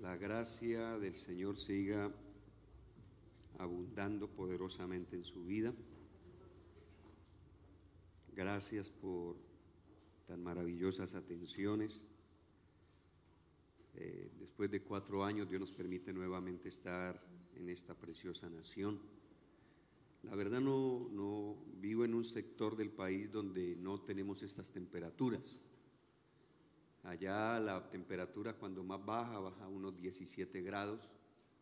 La gracia del Señor siga abundando poderosamente en su vida. Gracias por tan maravillosas atenciones. Eh, después de cuatro años Dios nos permite nuevamente estar en esta preciosa nación. La verdad no, no vivo en un sector del país donde no tenemos estas temperaturas. Allá la temperatura cuando más baja, baja a unos 17 grados,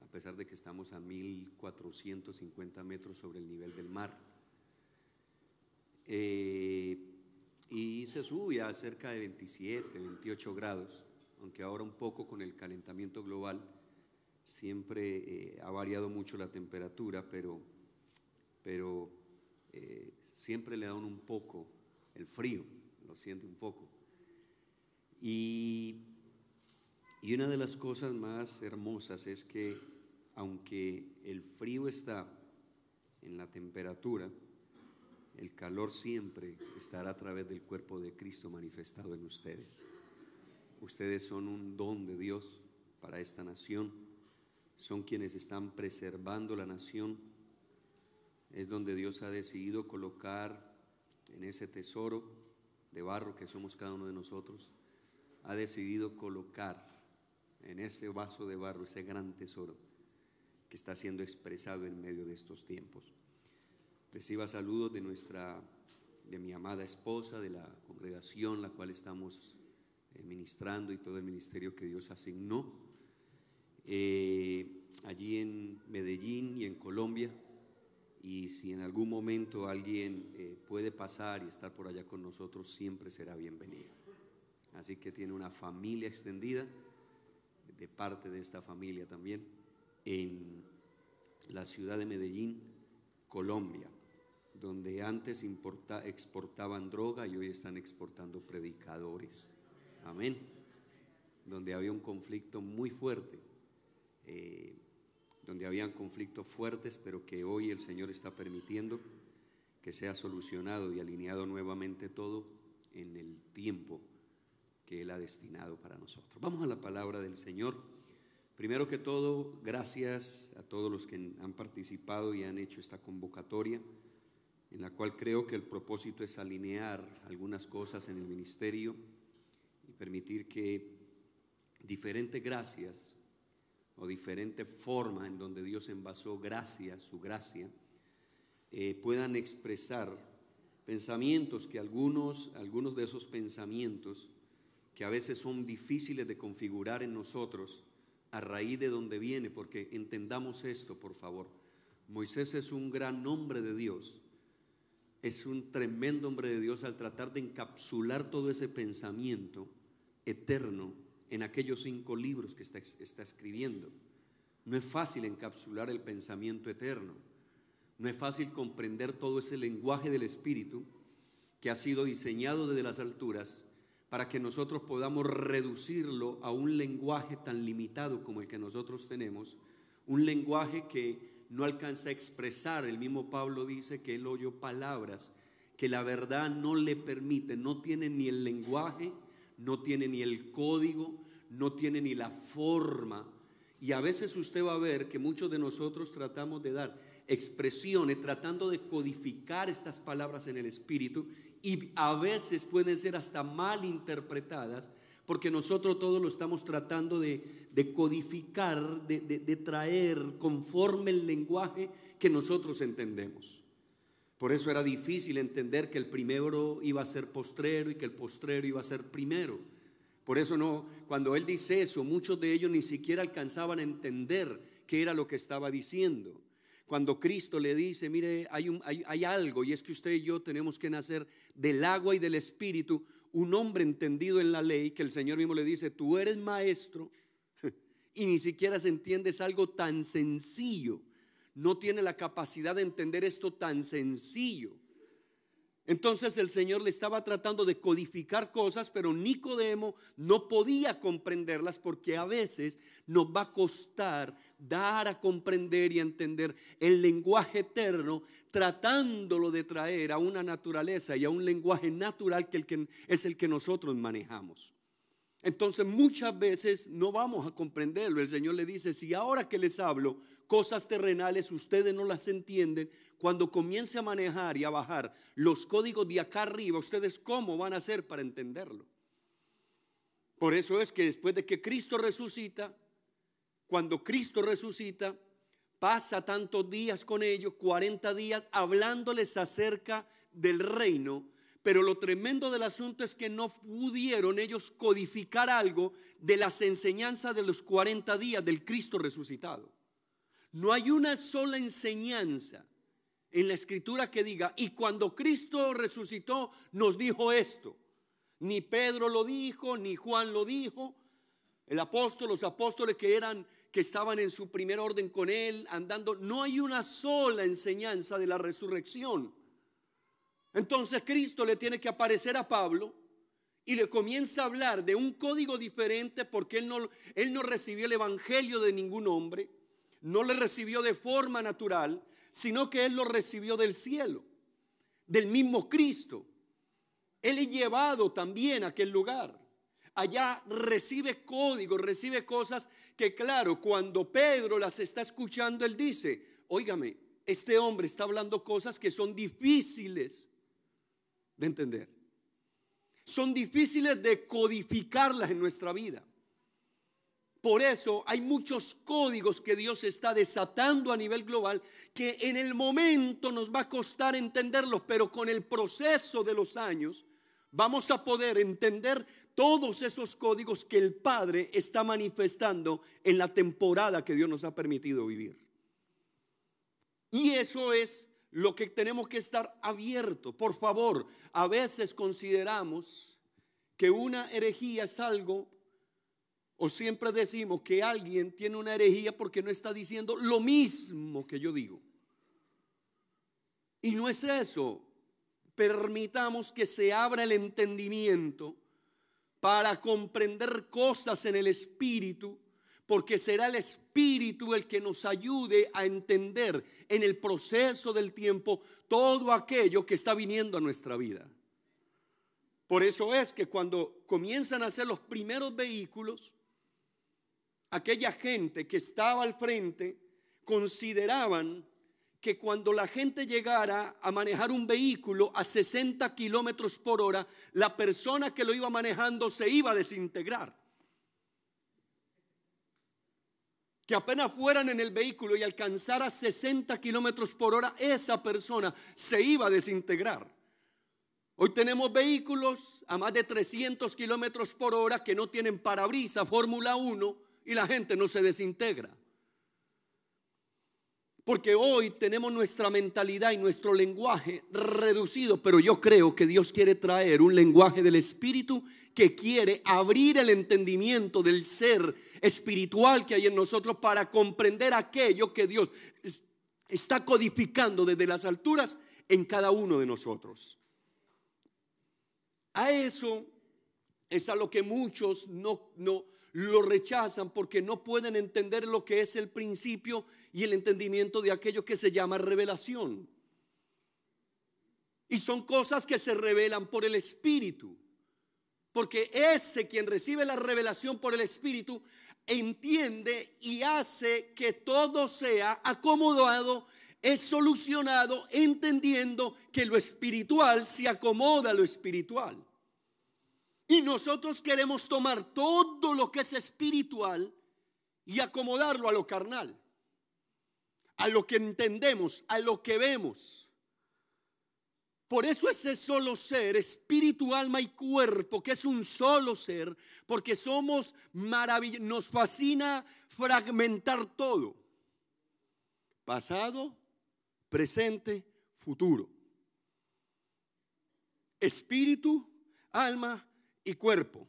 a pesar de que estamos a 1450 metros sobre el nivel del mar. Eh, y se sube a cerca de 27, 28 grados, aunque ahora un poco con el calentamiento global siempre eh, ha variado mucho la temperatura, pero, pero eh, siempre le da un poco el frío, lo siente un poco. Y, y una de las cosas más hermosas es que aunque el frío está en la temperatura, el calor siempre estará a través del cuerpo de Cristo manifestado en ustedes. Ustedes son un don de Dios para esta nación, son quienes están preservando la nación, es donde Dios ha decidido colocar en ese tesoro de barro que somos cada uno de nosotros, ha decidido colocar en ese vaso de barro ese gran tesoro que está siendo expresado en medio de estos tiempos. Reciba saludos de nuestra, de mi amada esposa, de la congregación la cual estamos eh, ministrando y todo el ministerio que Dios asignó. Eh, allí en Medellín y en Colombia. Y si en algún momento alguien eh, puede pasar y estar por allá con nosotros, siempre será bienvenido. Así que tiene una familia extendida, de parte de esta familia también, en la ciudad de Medellín, Colombia, donde antes exportaban droga y hoy están exportando predicadores. Amén. Donde había un conflicto muy fuerte, eh, donde habían conflictos fuertes, pero que hoy el Señor está permitiendo que sea solucionado y alineado nuevamente todo en el tiempo que Él ha destinado para nosotros. Vamos a la palabra del Señor. Primero que todo, gracias a todos los que han participado y han hecho esta convocatoria, en la cual creo que el propósito es alinear algunas cosas en el ministerio y permitir que diferentes gracias o diferente forma en donde Dios envasó gracia, su gracia, eh, puedan expresar pensamientos que algunos, algunos de esos pensamientos que a veces son difíciles de configurar en nosotros a raíz de donde viene, porque entendamos esto, por favor. Moisés es un gran hombre de Dios, es un tremendo hombre de Dios al tratar de encapsular todo ese pensamiento eterno en aquellos cinco libros que está, está escribiendo. No es fácil encapsular el pensamiento eterno, no es fácil comprender todo ese lenguaje del Espíritu que ha sido diseñado desde las alturas para que nosotros podamos reducirlo a un lenguaje tan limitado como el que nosotros tenemos, un lenguaje que no alcanza a expresar. El mismo Pablo dice que él oyó palabras que la verdad no le permite, no tiene ni el lenguaje, no tiene ni el código, no tiene ni la forma. Y a veces usted va a ver que muchos de nosotros tratamos de dar expresiones, tratando de codificar estas palabras en el espíritu y a veces pueden ser hasta mal interpretadas porque nosotros todos lo estamos tratando de, codificar, de, de traer conforme el lenguaje que nosotros entendemos. Por eso era difícil entender que el primero iba a ser postrero y que el postrero iba a ser primero. Por eso no, cuando él dice eso, muchos de ellos ni siquiera alcanzaban a entender qué era lo que estaba diciendo. Cuando Cristo le dice, mire, hay, un, hay, hay algo y es que usted y yo tenemos que nacer del agua y del espíritu, un hombre entendido en la ley, que el Señor mismo le dice, tú eres maestro, y ni siquiera se entiende, algo tan sencillo, no tiene la capacidad de entender esto tan sencillo. Entonces el Señor le estaba tratando de codificar cosas, pero Nicodemo no podía comprenderlas porque a veces nos va a costar dar a comprender y entender el lenguaje eterno, tratándolo de traer a una naturaleza y a un lenguaje natural que, el que es el que nosotros manejamos. Entonces muchas veces no vamos a comprenderlo. El Señor le dice, si ahora que les hablo cosas terrenales ustedes no las entienden, cuando comience a manejar y a bajar los códigos de acá arriba, ustedes cómo van a hacer para entenderlo. Por eso es que después de que Cristo resucita, cuando Cristo resucita, pasa tantos días con ellos, 40 días, hablándoles acerca del reino. Pero lo tremendo del asunto es que no pudieron ellos codificar algo de las enseñanzas de los 40 días del Cristo resucitado. No hay una sola enseñanza en la escritura que diga, y cuando Cristo resucitó nos dijo esto. Ni Pedro lo dijo, ni Juan lo dijo. El apóstol, los apóstoles que eran que estaban en su primer orden con él, andando, no hay una sola enseñanza de la resurrección. Entonces Cristo le tiene que aparecer a Pablo y le comienza a hablar de un código diferente porque él no, él no recibió el evangelio de ningún hombre, no le recibió de forma natural, sino que él lo recibió del cielo, del mismo Cristo. Él es llevado también a aquel lugar. Allá recibe códigos, recibe cosas que claro, cuando Pedro las está escuchando, él dice, óigame, este hombre está hablando cosas que son difíciles de entender. Son difíciles de codificarlas en nuestra vida. Por eso hay muchos códigos que Dios está desatando a nivel global que en el momento nos va a costar entenderlos, pero con el proceso de los años vamos a poder entender todos esos códigos que el Padre está manifestando en la temporada que Dios nos ha permitido vivir. Y eso es lo que tenemos que estar abierto. Por favor, a veces consideramos que una herejía es algo, o siempre decimos que alguien tiene una herejía porque no está diciendo lo mismo que yo digo. Y no es eso. Permitamos que se abra el entendimiento para comprender cosas en el Espíritu, porque será el Espíritu el que nos ayude a entender en el proceso del tiempo todo aquello que está viniendo a nuestra vida. Por eso es que cuando comienzan a hacer los primeros vehículos, aquella gente que estaba al frente consideraban que cuando la gente llegara a manejar un vehículo a 60 kilómetros por hora, la persona que lo iba manejando se iba a desintegrar. Que apenas fueran en el vehículo y alcanzara 60 kilómetros por hora, esa persona se iba a desintegrar. Hoy tenemos vehículos a más de 300 kilómetros por hora que no tienen parabrisa, Fórmula 1, y la gente no se desintegra. Porque hoy tenemos nuestra mentalidad y nuestro lenguaje reducido, pero yo creo que Dios quiere traer un lenguaje del Espíritu que quiere abrir el entendimiento del ser espiritual que hay en nosotros para comprender aquello que Dios está codificando desde las alturas en cada uno de nosotros. A eso es a lo que muchos no, no lo rechazan porque no pueden entender lo que es el principio y el entendimiento de aquello que se llama revelación. Y son cosas que se revelan por el Espíritu. Porque ese quien recibe la revelación por el Espíritu entiende y hace que todo sea acomodado, es solucionado, entendiendo que lo espiritual se acomoda a lo espiritual. Y nosotros queremos tomar todo lo que es espiritual y acomodarlo a lo carnal a lo que entendemos, a lo que vemos. Por eso ese solo ser, espíritu, alma y cuerpo, que es un solo ser, porque somos maravillosos, nos fascina fragmentar todo. Pasado, presente, futuro. Espíritu, alma y cuerpo.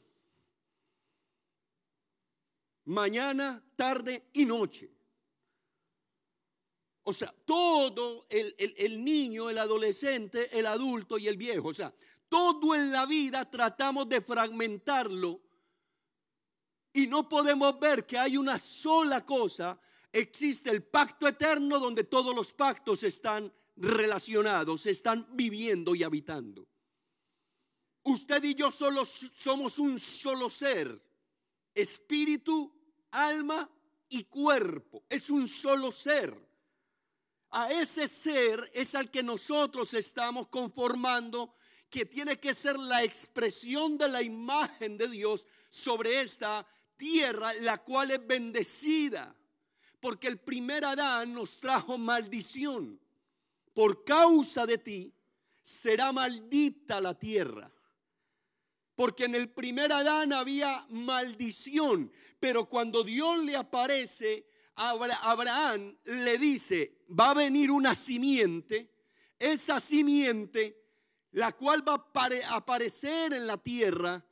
Mañana, tarde y noche. O sea, todo el, niño, el adolescente, el adulto y el viejo. O sea, todo en la vida tratamos de fragmentarlo y no podemos ver que hay una sola cosa. Existe el pacto eterno donde todos los pactos están relacionados, están viviendo y habitando. Usted y yo solo somos un solo ser, espíritu, alma y cuerpo. Es un solo ser. A ese ser es al que nosotros estamos conformando, que tiene que ser la expresión de la imagen de Dios sobre esta tierra, la cual es bendecida. Porque el primer Adán nos trajo maldición. Por causa de ti será maldita la tierra. Porque en el primer Adán había maldición, pero cuando Dios le aparece, Abraham le dice, va a venir una simiente, esa simiente, la cual va a aparecer en la tierra,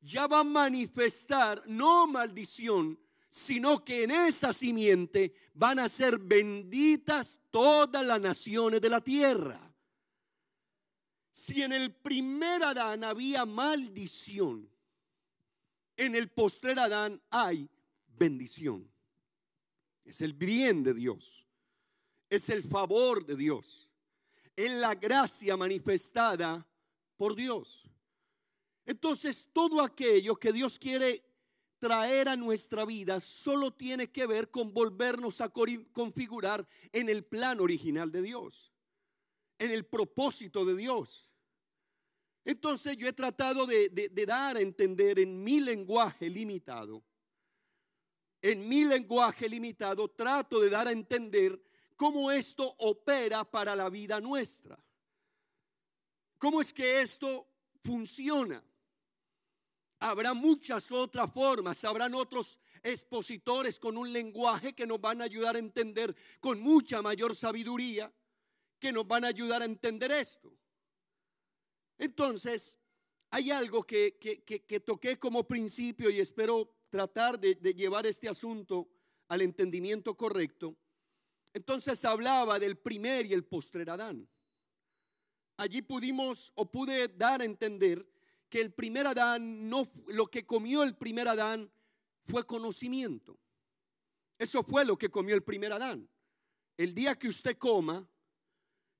ya va a manifestar no maldición, sino que en esa simiente van a ser benditas todas las naciones de la tierra. Si en el primer Adán había maldición, en el postrer Adán hay bendición. Es el bien de Dios. Es el favor de Dios. Es la gracia manifestada por Dios. Entonces, todo aquello que Dios quiere traer a nuestra vida solo tiene que ver con volvernos a configurar en el plan original de Dios, en el propósito de Dios. Entonces yo he tratado de, dar a entender en mi lenguaje limitado en mi lenguaje limitado, trato de dar a entender cómo esto opera para la vida nuestra. ¿Cómo es que esto funciona? Habrá muchas otras formas, habrán otros expositores con un lenguaje que nos van a ayudar a entender con mucha mayor sabiduría, que nos van a ayudar a entender esto. Entonces, hay algo que, que toqué como principio y espero tratar de, llevar este asunto al entendimiento correcto, entonces hablaba del primer y el postrer Adán. Allí pudimos o pude dar a entender que el primer Adán no lo que comió el primer Adán fue conocimiento. Eso fue lo que comió el primer Adán. El día que usted coma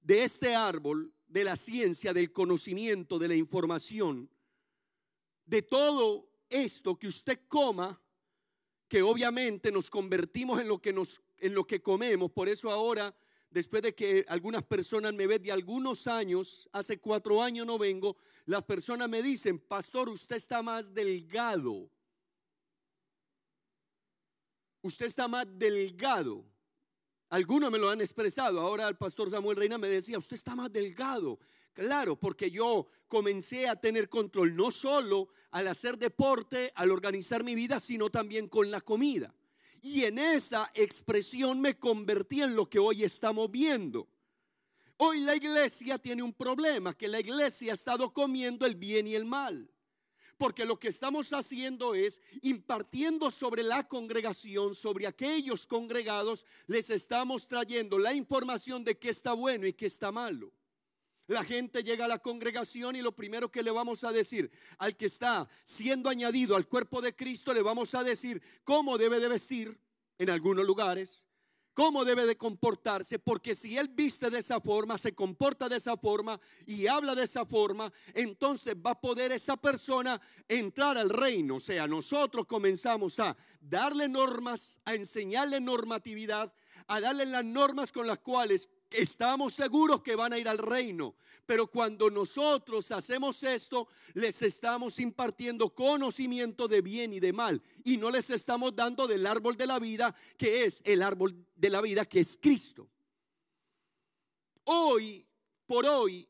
de este árbol de la ciencia, del conocimiento, de la información, de todo esto que usted coma, que obviamente nos convertimos en lo que nos en lo que comemos, por eso ahora después de que algunas personas me ven de algunos años, hace cuatro años no vengo, las personas me dicen, pastor, usted está más delgado. Usted está más delgado. Algunos me lo han expresado. Ahora el pastor Samuel Reina me decía, usted está más delgado. Claro, porque yo comencé a tener control no solo al hacer deporte, al organizar mi vida, sino también con la comida. Y en esa expresión me convertí en lo que hoy estamos viendo. Hoy la iglesia tiene un problema, que la iglesia ha estado comiendo el bien y el mal. Porque lo que estamos haciendo es impartiendo sobre la congregación, sobre aquellos congregados, les estamos trayendo la información de qué está bueno y qué está malo. La gente llega a la congregación y lo primero que le vamos a decir al que está siendo añadido al cuerpo de Cristo, le vamos a decir cómo debe de vestir en algunos lugares, cómo debe de comportarse, porque si él viste de esa forma, se comporta de esa forma y habla de esa forma, entonces va a poder esa persona entrar al reino. O sea, nosotros comenzamos a darle normas, a enseñarle normatividad, a darle las normas con las cuales estamos seguros que van a ir al reino. Pero cuando nosotros hacemos esto, les estamos impartiendo conocimiento de bien y de mal. Y no les estamos dando del árbol de la vida, que es el árbol de la vida, que es Cristo. Hoy, por hoy,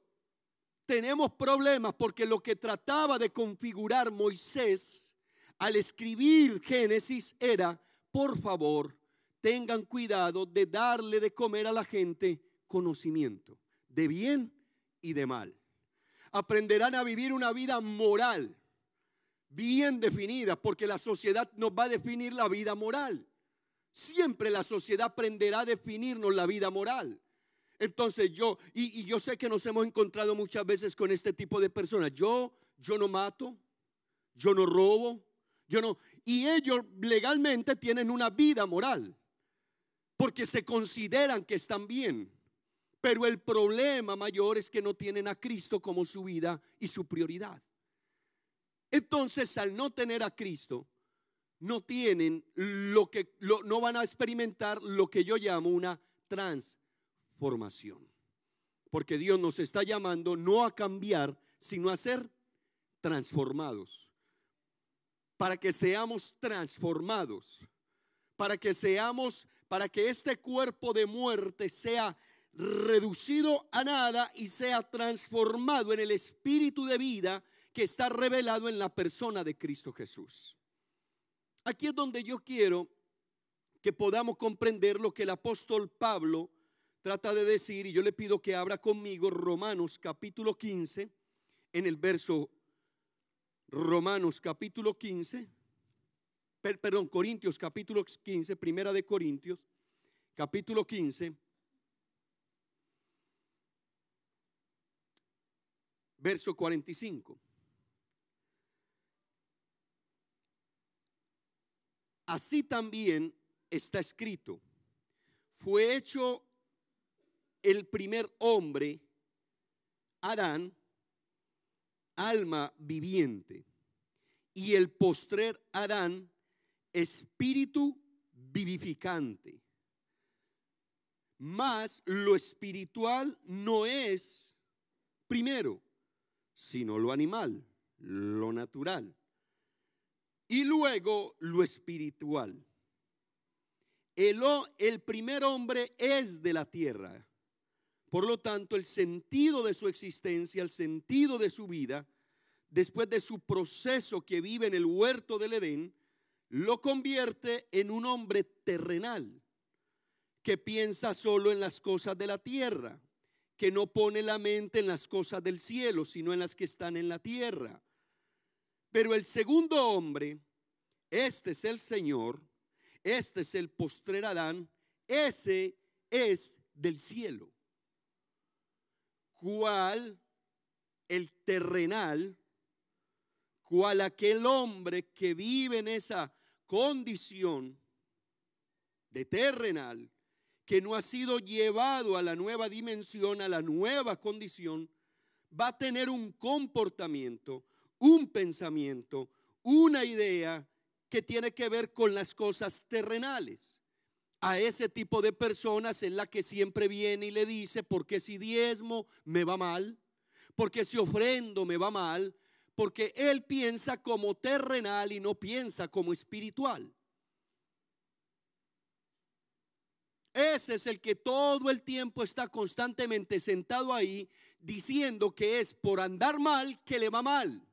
tenemos problemas porque lo que trataba de configurar Moisés al escribir Génesis era, por favor, tengan cuidado de darle de comer a la gente conocimiento de bien y de mal. Aprenderán a vivir una vida moral, bien definida, porque la sociedad nos va a definir la vida moral. Siempre la sociedad aprenderá a definirnos la vida moral. Entonces yo, y, yo sé que nos hemos encontrado muchas veces con este tipo de personas. Yo, yo no mato, yo no robo, yo no. Y ellos legalmente tienen una vida moral, porque se consideran que están bien. Pero el problema mayor es que no tienen a Cristo como su vida y su prioridad. Entonces, al no tener a Cristo, no tienen lo que no van a experimentar lo que yo llamo una transformación. Porque Dios nos está llamando no a cambiar, sino a ser transformados. Para que seamos transformados. Para que seamos, para que este cuerpo de muerte sea reducido a nada y sea transformado en el espíritu de vida que está revelado en la persona de Cristo Jesús. Aquí es donde yo quiero que podamos comprender lo que el apóstol Pablo trata de decir y yo le pido que abra conmigo Romanos capítulo 15 en el verso Romanos capítulo 15 perdón, Corintios capítulo 15, primera de Corintios capítulo 15 verso 45. Así también está escrito, fue hecho el primer hombre, Adán, alma viviente, y el postrer Adán, espíritu vivificante. Mas lo espiritual no es primero, sino lo animal, lo natural. Y luego lo espiritual. El, el primer hombre es de la tierra. Por lo tanto, el sentido de su existencia, el sentido de su vida, después de su proceso que vive en el huerto del Edén, lo convierte en un hombre terrenal, que piensa solo en las cosas de la tierra, que no pone la mente en las cosas del cielo, sino en las que están en la tierra. Pero el segundo hombre, este es el Señor, este es el postrer Adán, ese es del cielo. ¿Cuál el terrenal? ¿Cuál aquel hombre que vive en esa condición de terrenal? Que no ha sido llevado a la nueva dimensión, a la nueva condición, va a tener un comportamiento, un pensamiento, una idea que tiene que ver con las cosas terrenales. A ese tipo de personas es la que siempre viene y le dice, porque si diezmo me va mal, porque si ofrendo me va mal, porque él piensa como terrenal y no piensa como espiritual. Ese es el que todo el tiempo está constantemente sentado ahí diciendo que es por andar mal que le va mal.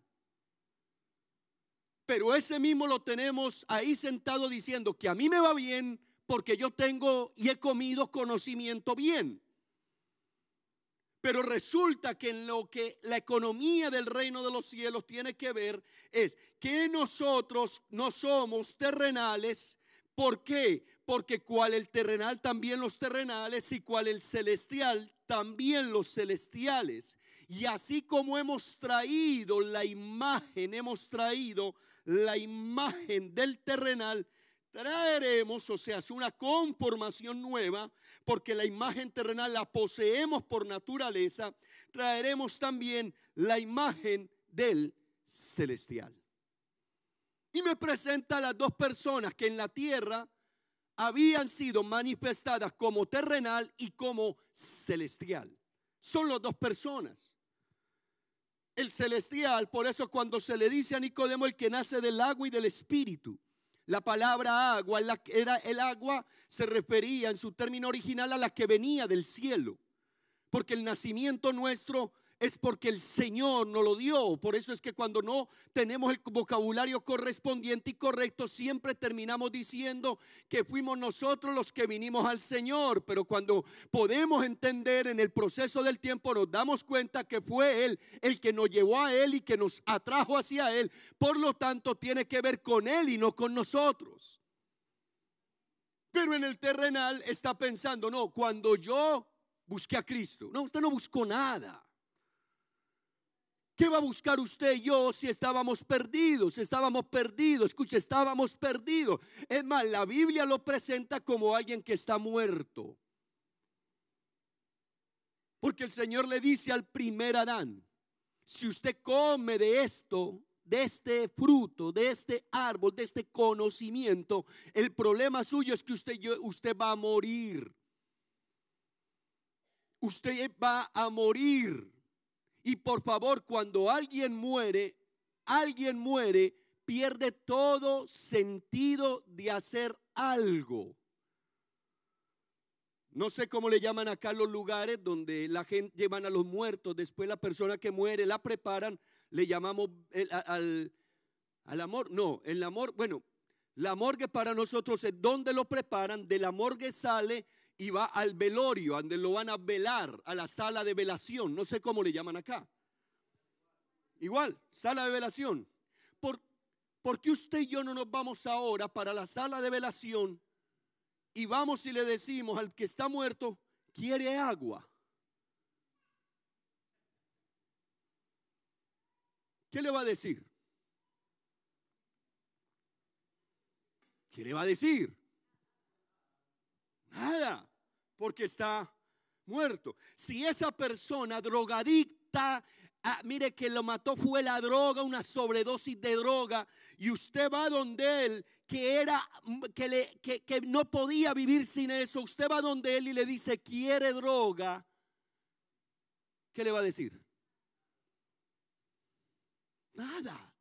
Pero ese mismo lo tenemos ahí sentado diciendo que a mí me va bien porque yo tengo y he comido conocimiento bien. Pero resulta que en lo que la economía del reino de los cielos tiene que ver es que nosotros no somos terrenales. ¿Por qué? porque cual el terrenal también los terrenales y cual el celestial también los celestiales. Y así como hemos traído la imagen, hemos traído la imagen del terrenal, traeremos, o sea, es una conformación nueva, porque la imagen terrenal la poseemos por naturaleza, traeremos también la imagen del celestial. Y me presenta a las dos personas que en la tierra habían sido manifestadas como terrenal y como celestial. Son las dos personas. El celestial, por eso cuando se le dice a Nicodemo el que nace del agua y del espíritu, la palabra agua era el agua se refería en su término original a la que venía del cielo, porque el nacimiento nuestro es porque el Señor nos lo dio. Por eso es que cuando no tenemos el vocabulario correspondiente y correcto, siempre terminamos diciendo que fuimos nosotros los que vinimos al Señor. Pero cuando podemos entender en el proceso del tiempo, nos damos cuenta que fue Él el que nos llevó a Él y que nos atrajo hacia Él. Por lo tanto, tiene que ver con Él y no con nosotros. Pero en el terrenal está pensando, no, cuando yo busqué a Cristo. No, usted no buscó nada. ¿Qué va a buscar usted y yo si estábamos perdidos? Estábamos perdidos, escuche, estábamos perdidos. Es más, la Biblia lo presenta como alguien que está muerto. Porque el Señor le dice al primer Adán, si usted come de esto, de este fruto, de este árbol, de este conocimiento, el problema suyo es que usted, usted va a morir. Usted va a morir. Y por favor, cuando alguien muere, alguien muere, pierde todo sentido de hacer algo. No sé cómo le llaman acá los lugares donde la gente llevan a los muertos, después la persona que muere la preparan, le llamamos al, al amor. No, el amor, bueno, la morgue para nosotros es donde lo preparan, de la morgue sale y va al velorio, donde lo van a velar, a la sala de velación, no sé cómo le llaman acá. Igual, sala de velación. ¿Por, ¿Por qué usted y yo no nos vamos ahora para la sala de velación y vamos y le decimos al que está muerto, quiere agua? ¿Qué le va a decir? ¿Qué le va a decir? Nada, porque está muerto. Si esa persona drogadicta Ah, mire que lo mató fue la droga, una sobredosis de droga, y usted va donde él, que era, que, le, que, no podía vivir sin eso, usted va donde él y le dice, quiere droga, ¿qué le va a decir? Nada,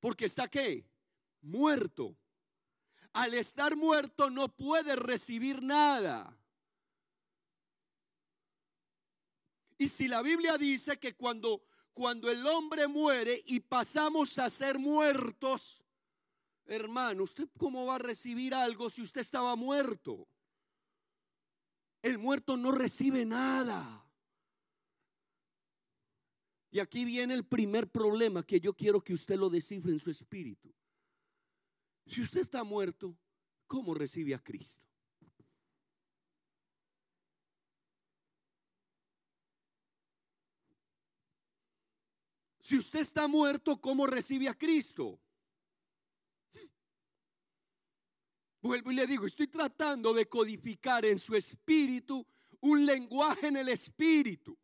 porque está qué? Muerto. Al estar muerto no puede recibir nada. Y si la Biblia dice que cuando, cuando el hombre muere y pasamos a ser muertos, hermano, ¿usted cómo va a recibir algo si usted estaba muerto? El muerto no recibe nada. Y aquí viene el primer problema que yo quiero que usted lo descifre en su espíritu. Si usted está muerto, ¿cómo recibe a Cristo? Si usted está muerto, ¿cómo recibe a Cristo? Vuelvo y le digo, estoy tratando de codificar en su espíritu un lenguaje en el espíritu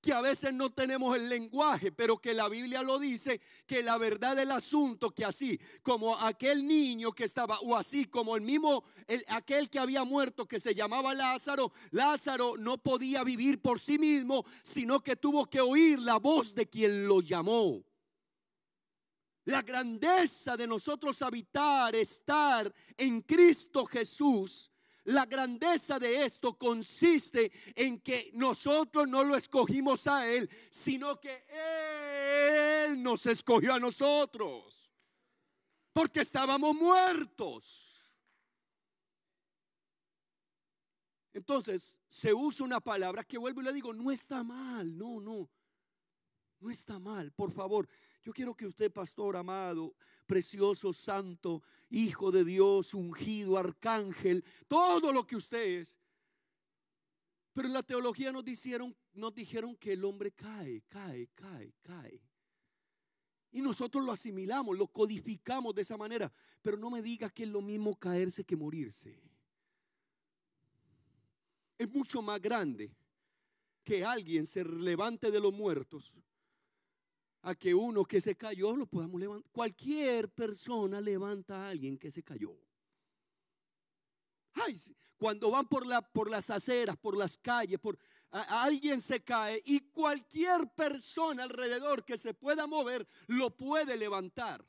que a veces no tenemos el lenguaje, pero que la Biblia lo dice, que la verdad del asunto, que así como aquel niño que estaba, o así como el mismo, aquel que había muerto, que se llamaba Lázaro, Lázaro no podía vivir por sí mismo, sino que tuvo que oír la voz de quien lo llamó. La grandeza de nosotros habitar, estar en Cristo Jesús, la grandeza de esto consiste en que nosotros no lo escogimos a Él, sino que Él nos escogió a nosotros. Porque estábamos muertos. Entonces se usa una palabra que vuelvo y le digo, no está mal, no, no, no está mal, por favor. Yo quiero que usted, pastor amado, precioso, santo, hijo de Dios, ungido, arcángel, todo lo que usted es. Pero en la teología nos dijeron, nos dijeron que el hombre cae, cae, cae, cae. Y nosotros lo asimilamos, lo codificamos de esa manera. Pero no me diga que es lo mismo caerse que morirse. Es mucho más grande que alguien se levante de los muertos a que uno que se cayó lo podamos levantar. Cualquier persona levanta a alguien que se cayó. Ay, cuando van por, la, por las aceras, por las calles, por, alguien se cae y cualquier persona alrededor que se pueda mover lo puede levantar.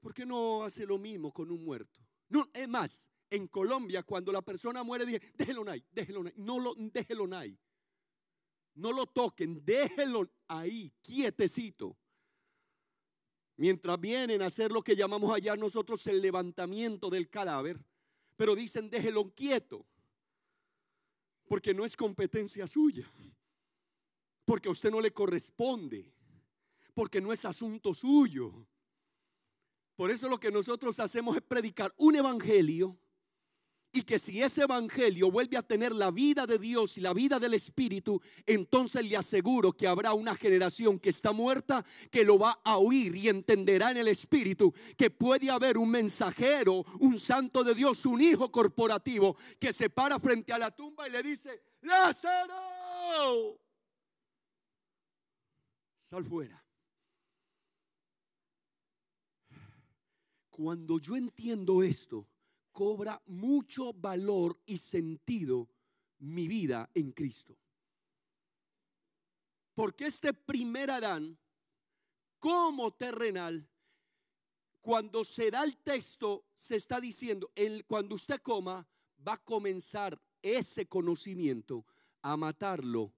¿Por qué no hace lo mismo con un muerto? No, es más, en Colombia cuando la persona muere dije, déjelo ahí, déjelo ahí, no lo déjelo ahí. No lo toquen, déjenlo ahí, quietecito. Mientras vienen a hacer lo que llamamos allá nosotros el levantamiento del cadáver, pero dicen déjelo quieto, porque no es competencia suya, porque a usted no le corresponde, porque no es asunto suyo. Por eso lo que nosotros hacemos es predicar un evangelio y que si ese evangelio vuelve a tener la vida de Dios y la vida del Espíritu, entonces le aseguro que habrá una generación que está muerta que lo va a oír y entenderá en el Espíritu que puede haber un mensajero, un santo de Dios, un hijo corporativo que se para frente a la tumba y le dice, Lázaro, Sal fuera. Cuando yo entiendo esto, cobra mucho valor y sentido mi vida en Cristo. Porque este primer Adán, como terrenal, cuando se da el texto, se está diciendo, el, cuando usted coma, va a comenzar ese conocimiento a matarlo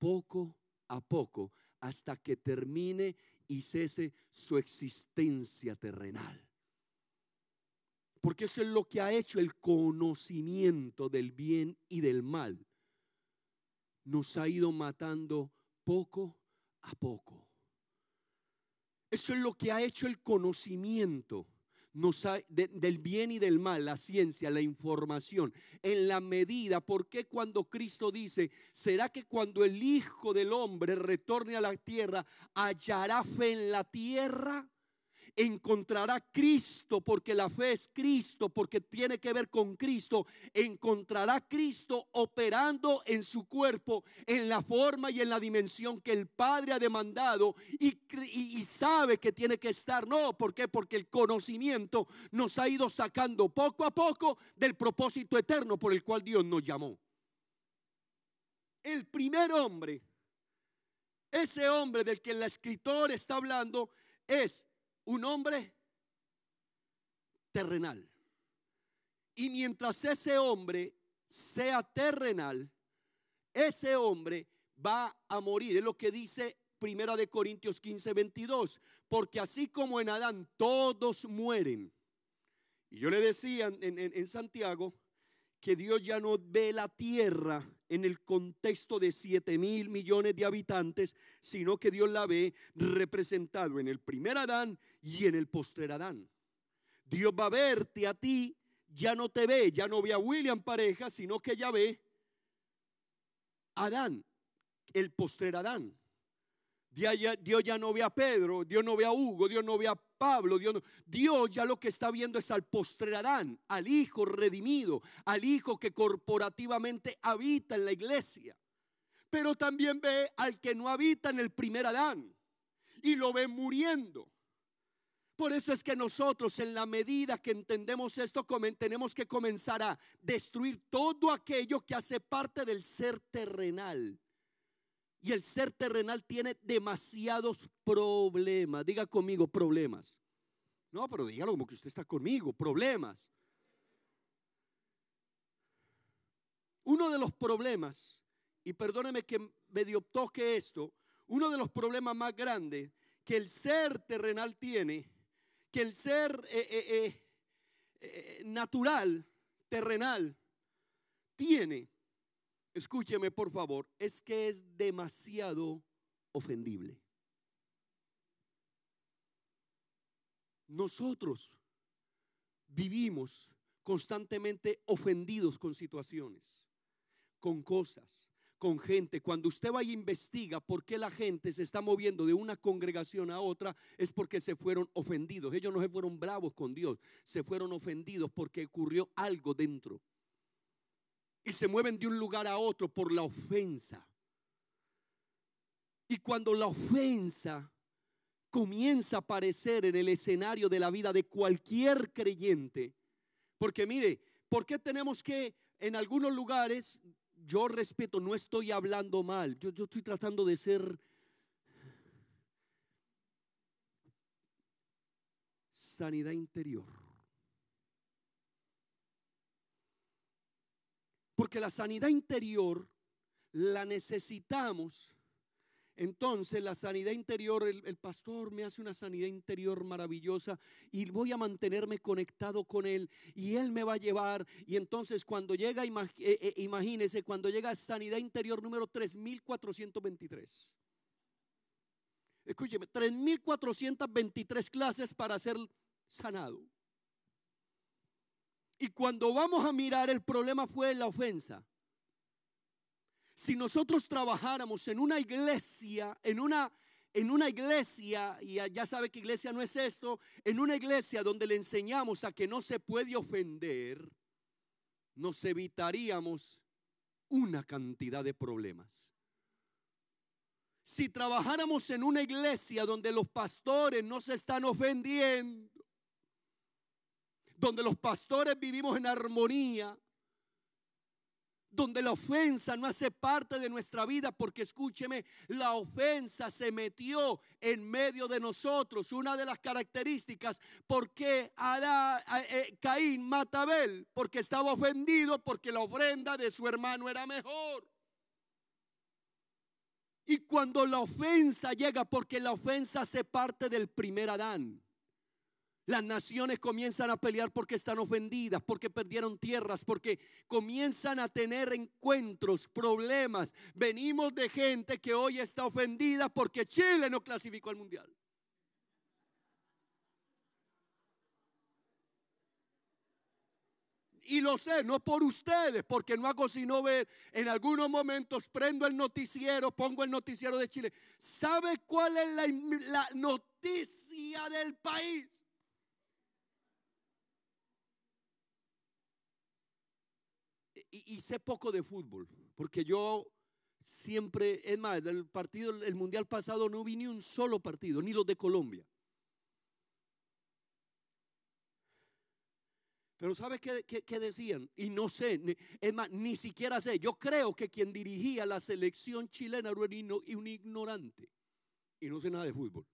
poco a poco hasta que termine y cese su existencia terrenal. Porque eso es lo que ha hecho el conocimiento del bien y del mal. Nos ha ido matando poco a poco. Eso es lo que ha hecho el conocimiento del bien y del mal, la ciencia, la información, en la medida, porque cuando Cristo dice, será que cuando el Hijo del Hombre retorne a la tierra, hallará fe en la tierra? Encontrará Cristo, porque la fe es Cristo, porque tiene que ver con Cristo, encontrará Cristo operando en su cuerpo, en la forma y en la dimensión que el Padre ha demandado y, sabe que tiene que estar. No, ¿por qué? Porque el conocimiento nos ha ido sacando poco a poco del propósito eterno por el cual Dios nos llamó. El primer hombre, ese hombre del que el escritor está hablando, es un hombre terrenal. Y mientras ese hombre sea terrenal, ese hombre va a morir. Es lo que dice Primera de Corintios 15, 22. Porque así como en Adán todos mueren. Y yo le decía en, en Santiago que Dios ya no ve la tierra en el contexto de 7 mil millones de habitantes, sino que Dios la ve representado en el primer Adán y en el postrer Adán. Dios va a verte a ti, ya no te ve, ya no ve a William pareja, sino que ya ve Adán, el postrer Adán. Dios ya no ve a Pedro, Dios no ve a Hugo, Dios no ve a Pablo, Dios, Dios ya lo que está viendo es al postrer Adán, al Hijo redimido, al Hijo que corporativamente habita en la iglesia. Pero también ve al que no habita en el primer Adán y lo ve muriendo. Por eso es que nosotros en la medida que entendemos esto tenemos que comenzar a destruir todo aquello que hace parte del ser terrenal y el ser terrenal tiene demasiados problemas. Diga conmigo problemas. No, pero dígalo como que usted está conmigo. Problemas. Uno de los problemas, y perdóneme que medio toque esto, uno de los problemas más grandes que el ser terrenal tiene, que el ser eh, eh, eh, natural, terrenal, tiene, escúcheme por favor, es que es demasiado ofendible. Nosotros vivimos constantemente ofendidos con situaciones, con cosas, con gente. Cuando usted vaya e investiga por qué la gente se está moviendo de una congregación a otra, es porque se fueron ofendidos. Ellos no se fueron bravos con Dios, se fueron ofendidos porque ocurrió algo dentro y se mueven de un lugar a otro por la ofensa. Y cuando la ofensa comienza a aparecer en el escenario de la vida de cualquier creyente, porque mire, ¿por qué tenemos que en algunos lugares, yo respeto, no estoy hablando mal, yo, yo estoy tratando de ser sanidad interior. Porque la sanidad interior la necesitamos. Entonces la sanidad interior, el, pastor me hace una sanidad interior maravillosa y voy a mantenerme conectado con él y él me va a llevar. Y entonces cuando llega, eh, eh, imagínese, cuando llega sanidad interior número 3423. Escúcheme, 3423 clases para ser sanado. Y cuando vamos a mirar, el problema fue la ofensa. Si nosotros trabajáramos en una iglesia, en una, en una iglesia, y ya sabe que iglesia no es esto, en una iglesia donde le enseñamos a que no se puede ofender, nos evitaríamos una cantidad de problemas. si trabajáramos en una iglesia donde los pastores no se están ofendiendo, donde los pastores vivimos en armonía, donde la ofensa no hace parte de nuestra vida, porque escúcheme, la ofensa se metió en medio de nosotros. Una de las características por qué eh, Caín mata a Abel, porque estaba ofendido, porque la ofrenda de su hermano era mejor. Y cuando la ofensa llega, porque la ofensa hace parte del primer Adán. Las naciones comienzan a pelear porque están ofendidas, porque perdieron tierras, porque comienzan a tener encuentros, problemas. Venimos de gente que hoy está ofendida porque Chile no clasificó al mundial. Y lo sé, no por ustedes, porque no hago sino ver, en algunos momentos prendo el noticiero, pongo el noticiero de Chile. ¿Sabe cuál es la, la noticia del país? Y, sé poco de fútbol, porque yo siempre, es más, el partido, el mundial pasado no vi ni un solo partido, ni los de Colombia. Pero ¿sabe qué, qué, decían? Y no sé, es más, ni siquiera sé. Yo creo que quien dirigía la selección chilena era un ignorante. Y no sé nada de fútbol.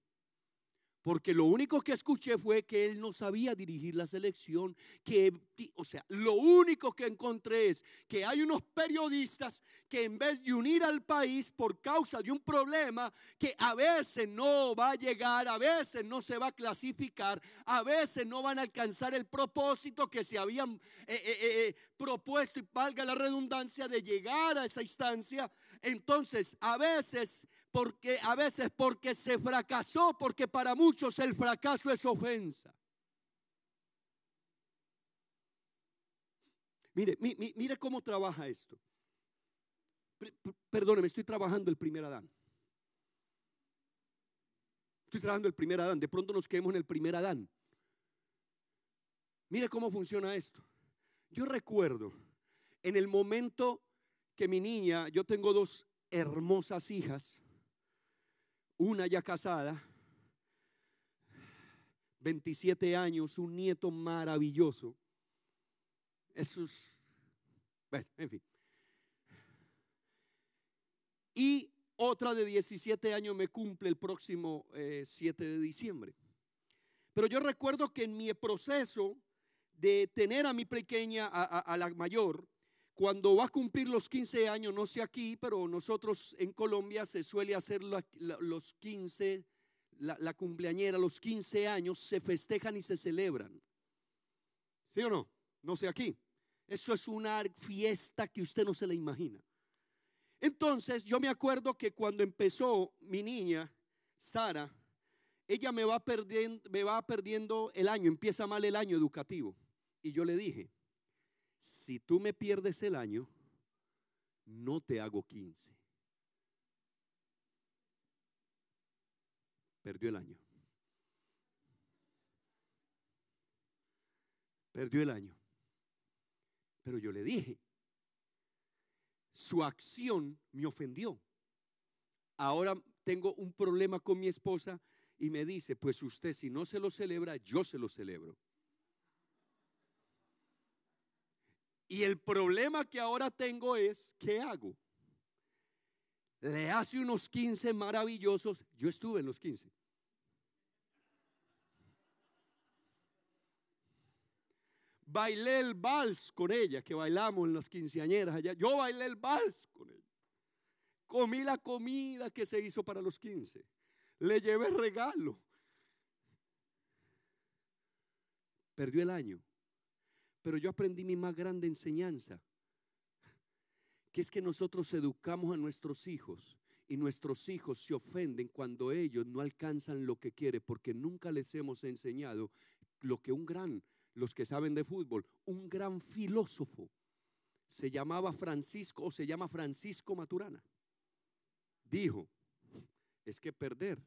Porque lo único que escuché fue que él no sabía dirigir la selección, que, o sea, lo único que encontré es que hay unos periodistas que en vez de unir al país por causa de un problema que a veces no va a llegar, a veces no se va a clasificar, a veces no van a alcanzar el propósito que se habían eh, eh, eh, propuesto y valga la redundancia de llegar a esa instancia, entonces a veces porque a veces porque se fracasó, porque para muchos el fracaso es ofensa. Mire, mire, cómo trabaja esto. Perdóneme, estoy trabajando el primer Adán. Estoy trabajando el primer Adán. De pronto nos quedemos en el primer Adán. Mire cómo funciona esto. Yo recuerdo en el momento que mi niña, yo tengo dos hermosas hijas, una ya casada, 27 años, un nieto maravilloso. Eso es, bueno, en fin. Y otra de 17 años me cumple el próximo 7 eh, de diciembre. Pero yo recuerdo que en mi proceso de tener a mi pequeña, a la mayor, cuando va a cumplir los 15 años, no sé aquí, pero nosotros en Colombia se suele hacer los 15, la, cumpleañera, los 15 años se festejan y se celebran. ¿Sí o no? No sé aquí. Eso es una fiesta que usted no se la imagina. Entonces, yo me acuerdo que cuando empezó mi niña, Sara, ella me va perdiendo, me va perdiendo el año, empieza mal el año educativo. Y yo le dije, si tú me pierdes el año, no te hago 15. Perdió el año. Perdió el año. Pero yo le dije, su acción me ofendió. Ahora tengo un problema con mi esposa y me dice, pues usted si no se lo celebra, yo se lo celebro. Y el problema que ahora tengo es, ¿qué hago? Le hace unos 15 maravillosos. Yo estuve en los 15. Bailé el vals con ella, que bailamos en las quinceañeras allá. Yo bailé el vals con ella. Comí la comida que se hizo para los 15. Le llevé regalo. Perdió el año. Pero yo aprendí mi más grande enseñanza, que es que nosotros educamos a nuestros hijos y nuestros hijos se ofenden cuando ellos no alcanzan lo que quieren porque nunca les hemos enseñado lo que un gran, los que saben de fútbol, un gran filósofo se llamaba Francisco o se llama Francisco Maturana. Dijo, es que perder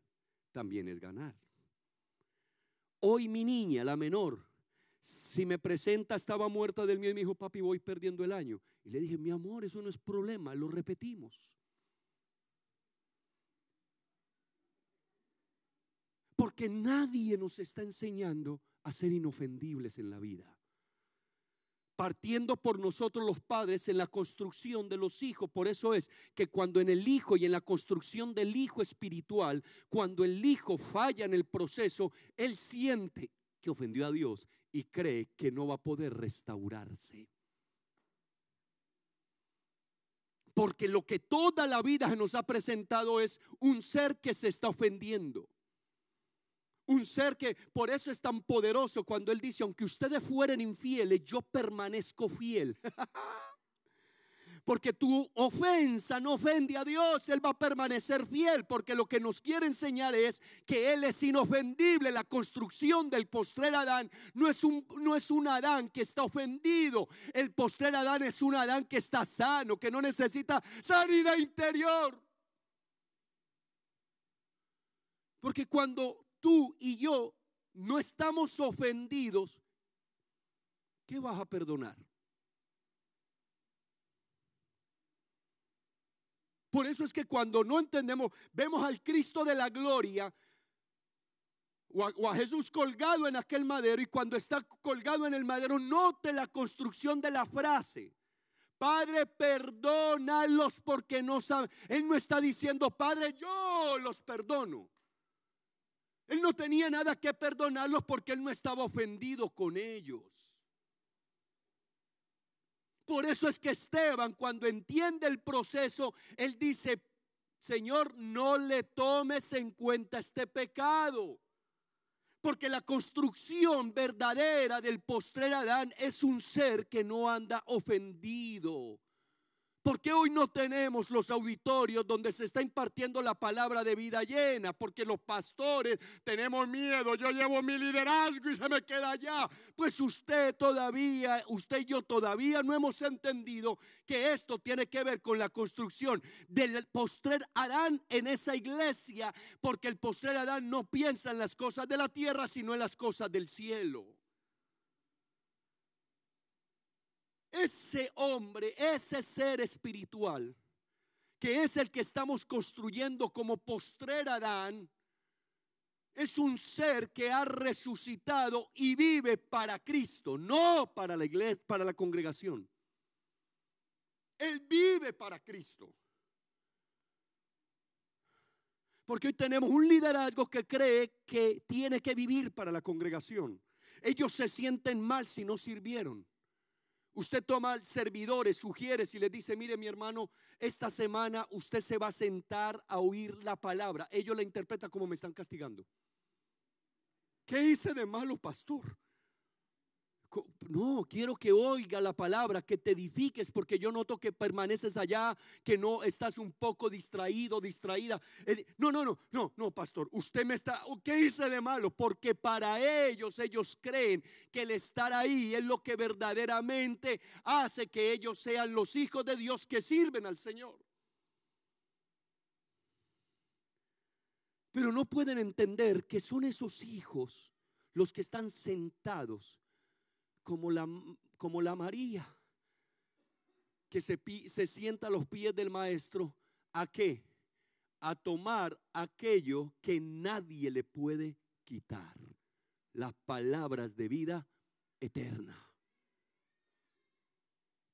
también es ganar. Hoy mi niña, la menor, si me presenta, estaba muerta del miedo y me dijo, papi, voy perdiendo el año. Y le dije, mi amor, eso no es problema, lo repetimos. Porque nadie nos está enseñando a ser inofendibles en la vida. Partiendo por nosotros los padres en la construcción de los hijos. Por eso es que cuando en el hijo y en la construcción del hijo espiritual, cuando el hijo falla en el proceso, él siente que ofendió a Dios y cree que no va a poder restaurarse. Porque lo que toda la vida se nos ha presentado es un ser que se está ofendiendo. Un ser que por eso es tan poderoso cuando Él dice, aunque ustedes fueren infieles, yo permanezco fiel. Porque tu ofensa no ofende a Dios, Él va a permanecer fiel, porque lo que nos quiere enseñar es que Él es inofendible. La construcción del postrer Adán no es un, no es un Adán que está ofendido, el postrer Adán es un Adán que está sano, que no necesita sanidad interior. Porque cuando tú y yo no estamos ofendidos, ¿qué vas a perdonar? Por eso es que cuando no entendemos, vemos al Cristo de la gloria o a, Jesús colgado en aquel madero y cuando está colgado en el madero, note la construcción de la frase. Padre, perdónalos porque no saben. Él no está diciendo, Padre, yo los perdono. Él no tenía nada que perdonarlos porque él no estaba ofendido con ellos. Por eso es que Esteban, cuando entiende el proceso, él dice, Señor, no le tomes en cuenta este pecado. Porque la construcción verdadera del postrer Adán es un ser que no anda ofendido. ¿Por qué hoy no tenemos los auditorios donde se está impartiendo la palabra de vida llena? Porque los pastores tenemos miedo. Yo llevo mi liderazgo y se me queda allá. Pues usted todavía, usted y yo todavía no hemos entendido que esto tiene que ver con la construcción del postrer Adán en esa iglesia. Porque el postrer Adán no piensa en las cosas de la tierra, sino en las cosas del cielo. Ese hombre, ese ser espiritual, que es el que estamos construyendo como postrer Adán, es un ser que ha resucitado y vive para Cristo, no para la iglesia, para la congregación. Él vive para Cristo. Porque hoy tenemos un liderazgo que cree que tiene que vivir para la congregación. Ellos se sienten mal si no sirvieron. Usted toma servidores, sugiere y le dice, mire mi hermano, esta semana usted se va a sentar a oír la palabra. Ellos la interpretan como me están castigando. ¿Qué hice de malo, pastor? No, quiero que oiga la palabra, que te edifiques, porque yo noto que permaneces allá, que no estás un poco distraído, distraída. No, no, no, no, no, pastor, usted me está, ¿qué hice de malo? Porque para ellos, ellos creen que el estar ahí es lo que verdaderamente hace que ellos sean los hijos de Dios que sirven al Señor. Pero no pueden entender que son esos hijos los que están sentados como la, como la María, que se, se sienta a los pies del maestro, ¿a qué? A tomar aquello que nadie le puede quitar, las palabras de vida eterna.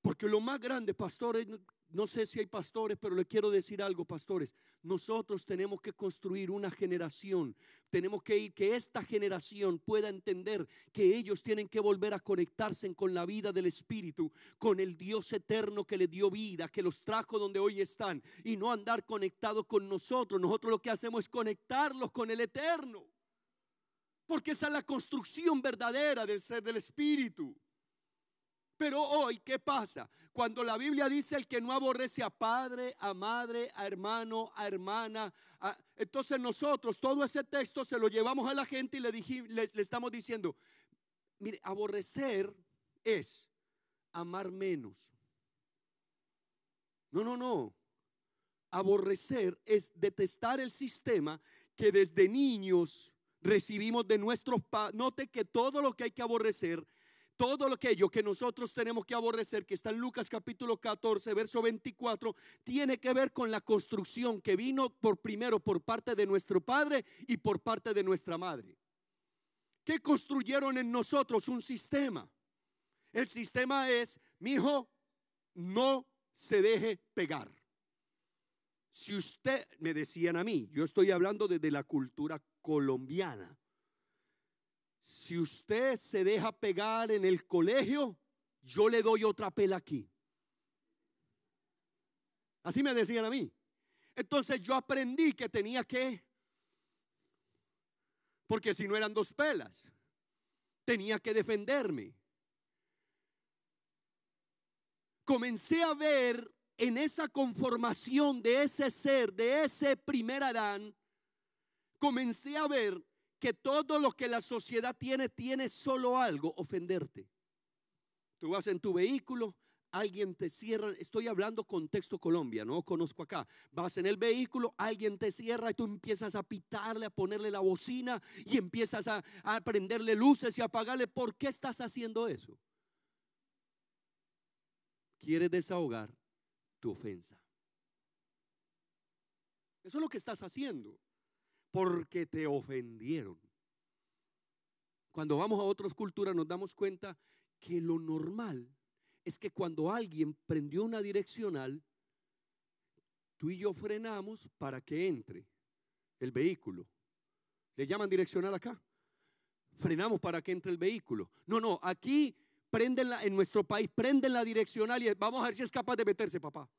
Porque lo más grande, pastores, no sé si hay pastores, pero le quiero decir algo, pastores. Nosotros tenemos que construir una generación. Tenemos que ir, que esta generación pueda entender que ellos tienen que volver a conectarse con la vida del Espíritu, con el Dios eterno que les dio vida, que los trajo donde hoy están, y no andar conectados con nosotros. Nosotros lo que hacemos es conectarlos con el eterno. Porque esa es la construcción verdadera del ser del Espíritu. Pero hoy, ¿qué pasa? Cuando la Biblia dice el que no aborrece a padre, a madre, a hermano, a hermana, entonces nosotros todo ese texto se lo llevamos a la gente y le, le, le estamos diciendo, mire, aborrecer es amar menos. No, no, no. Aborrecer es detestar el sistema que desde niños recibimos de nuestros padres. Note que todo lo que hay que aborrecer todo aquello que nosotros tenemos que aborrecer, que está en Lucas capítulo 14, verso 24, tiene que ver con la construcción que vino por primero por parte de nuestro padre y por parte de nuestra madre. ¿Qué construyeron en nosotros? Un sistema. El sistema es, mi hijo, no se deje pegar. Si usted, me decían a mí, yo estoy hablando desde la cultura colombiana, si usted se deja pegar en el colegio, yo le doy otra pela aquí. Así me decían a mí. Entonces yo aprendí que tenía que, porque si no eran dos pelas, tenía que defenderme. Comencé a ver en esa conformación de ese ser, de ese primer Adán, comencé a ver que todo lo que la sociedad tiene, tiene solo algo, ofenderte. Tú vas en tu vehículo, alguien te cierra, estoy hablando contexto Colombia, no conozco acá. Vas en el vehículo, alguien te cierra y tú empiezas a pitarle, a ponerle la bocina y empiezas a, a prenderle luces y apagarle. ¿Por qué estás haciendo eso? ¿Quieres desahogar? tu ofensa. Eso es lo que estás haciendo, porque te ofendieron. Cuando vamos a otras culturas nos damos cuenta que lo normal es que cuando alguien prendió una direccional, tú y yo frenamos para que entre el vehículo. ¿Le llaman direccional acá? Frenamos para que entre el vehículo. No, no, aquí prenden en nuestro país, prenden la direccional y vamos a ver si es capaz de meterse, papá.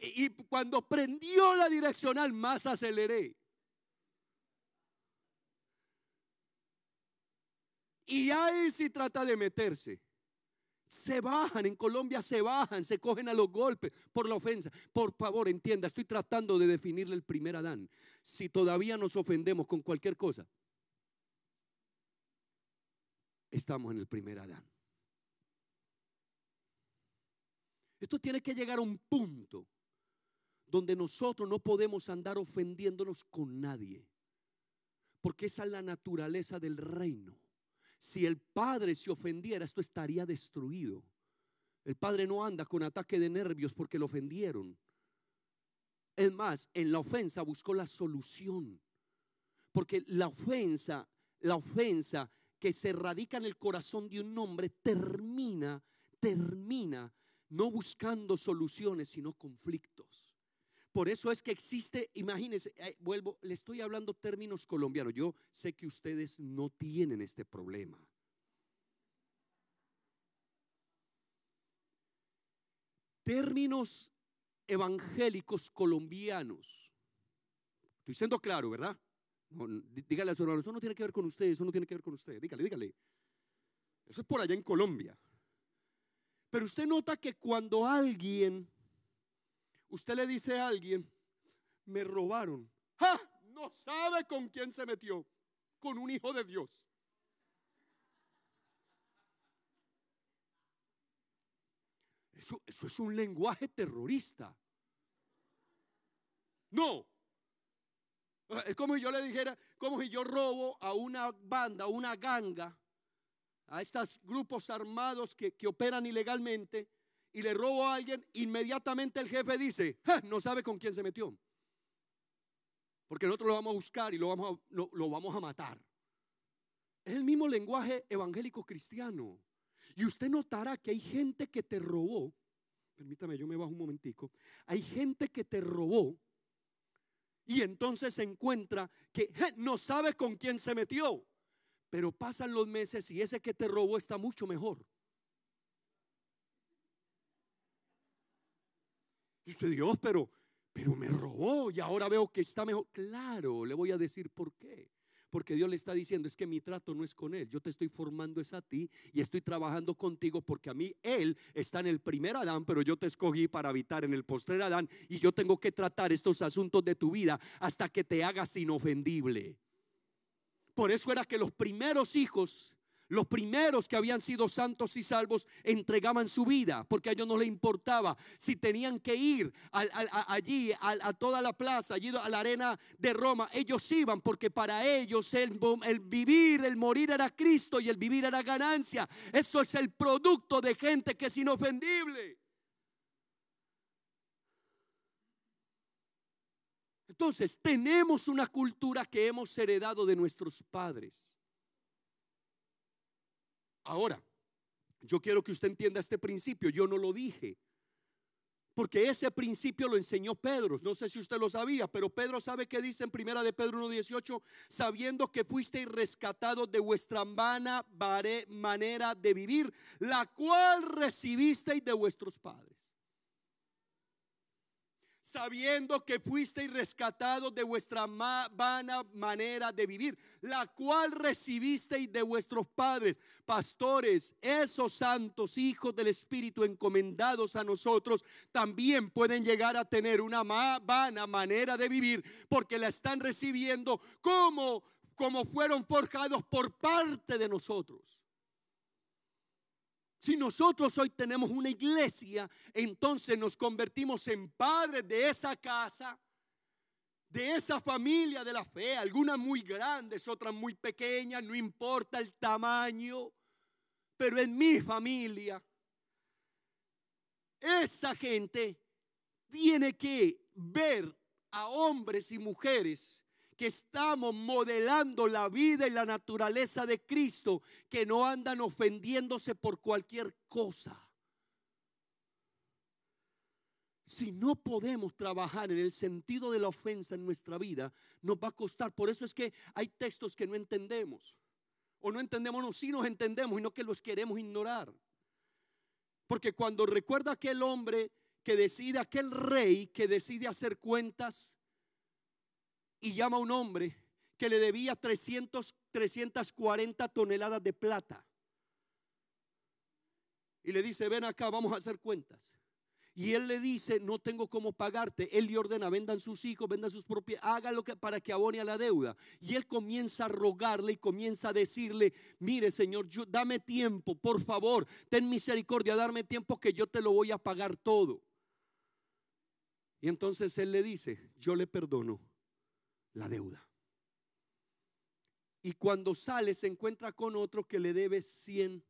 Y cuando prendió la direccional, más aceleré. Y ahí sí trata de meterse. Se bajan, en Colombia se bajan, se cogen a los golpes por la ofensa. Por favor, entienda, estoy tratando de definirle el primer Adán. Si todavía nos ofendemos con cualquier cosa, estamos en el primer Adán. Esto tiene que llegar a un punto donde nosotros no podemos andar ofendiéndonos con nadie, porque esa es la naturaleza del reino. Si el Padre se ofendiera, esto estaría destruido. El Padre no anda con ataque de nervios porque lo ofendieron. Es más, en la ofensa buscó la solución. Porque la ofensa, la ofensa que se radica en el corazón de un hombre termina, termina no buscando soluciones, sino conflictos. Por eso es que existe, imagínense, eh, vuelvo, le estoy hablando términos colombianos. Yo sé que ustedes no tienen este problema. Términos evangélicos colombianos. Estoy siendo claro, ¿verdad? dígale a su hermano, eso no tiene que ver con ustedes, eso no tiene que ver con ustedes. Dígale, dígale. Eso es por allá en Colombia. Pero usted nota que cuando alguien Usted le dice a alguien, me robaron. ¡Ja! No sabe con quién se metió. Con un hijo de Dios. Eso, es un lenguaje terrorista. No. Es como si yo le dijera, como si yo robo a una banda, a una ganga, a estos grupos armados que operan ilegalmente y le robo a alguien, inmediatamente el jefe dice, no sabe con quién se metió. Porque nosotros lo vamos a buscar y lo vamos a, lo, vamos a matar. Es el mismo lenguaje evangélico cristiano. Y usted notará que hay gente que te robó. Permítame, yo me bajo un momentico. Hay gente que te robó y entonces se encuentra que no sabe con quién se metió. Pero pasan los meses y ese que te robó está mucho mejor. Dios, pero, pero me robó y ahora veo que está mejor. Claro, le voy a decir por qué. Porque Dios le está diciendo, es que mi trato no es con Él. Yo te estoy formando es a ti y estoy trabajando contigo porque a mí Él está en el primer Adán, pero yo te escogí para habitar en el postrer Adán y yo tengo que tratar estos asuntos de tu vida hasta que te hagas inofendible. Por eso era que los primeros hijos Los primeros que habían sido santos y salvos entregaban su vida porque a ellos no les importaba si tenían que ir allí a, toda la plaza, allí a la arena de Roma. Ellos iban porque para ellos el, el vivir, el morir era Cristo y el vivir era ganancia. Eso es el producto de gente que es inofendible. Entonces, tenemos una cultura que hemos heredado de nuestros padres. Ahora, yo quiero que usted entienda este principio. Yo no lo dije. Porque ese principio lo enseñó Pedro. No sé si usted lo sabía, pero Pedro sabe que dice en primera de Pedro 1.18, sabiendo que fuisteis rescatados de vuestra vana manera de vivir, la cual recibisteis de vuestros padres sabiendo que fuisteis rescatados de vuestra vana manera de vivir, la cual recibisteis de vuestros padres, pastores, esos santos hijos del Espíritu encomendados a nosotros, también pueden llegar a tener una vana manera de vivir, porque la están recibiendo como, como fueron forjados por parte de nosotros. Si nosotros hoy tenemos una iglesia, entonces nos convertimos en padres de esa casa, de esa familia de la fe, algunas muy grandes, otras muy pequeñas, no importa el tamaño, pero en mi familia, esa gente tiene que ver a hombres y mujeres que estamos modelando la vida y la naturaleza de Cristo, que no andan ofendiéndose por cualquier cosa. Si no podemos trabajar en el sentido de la ofensa en nuestra vida, nos va a costar. Por eso es que hay textos que no entendemos. O no entendemos, no, sí nos entendemos y no que los queremos ignorar. Porque cuando recuerda aquel hombre que decide, aquel rey que decide hacer cuentas y llama a un hombre que le debía 300, 340 toneladas de plata. Y le dice, ven acá, vamos a hacer cuentas. Y él le dice, no tengo cómo pagarte. Él le ordena, vendan sus hijos, vendan sus propias, haga lo que para que abone a la deuda. Y él comienza a rogarle y comienza a decirle, mire Señor, yo, dame tiempo, por favor, ten misericordia, darme tiempo que yo te lo voy a pagar todo. Y entonces él le dice, yo le perdono la deuda. Y cuando sale se encuentra con otro que le debe 100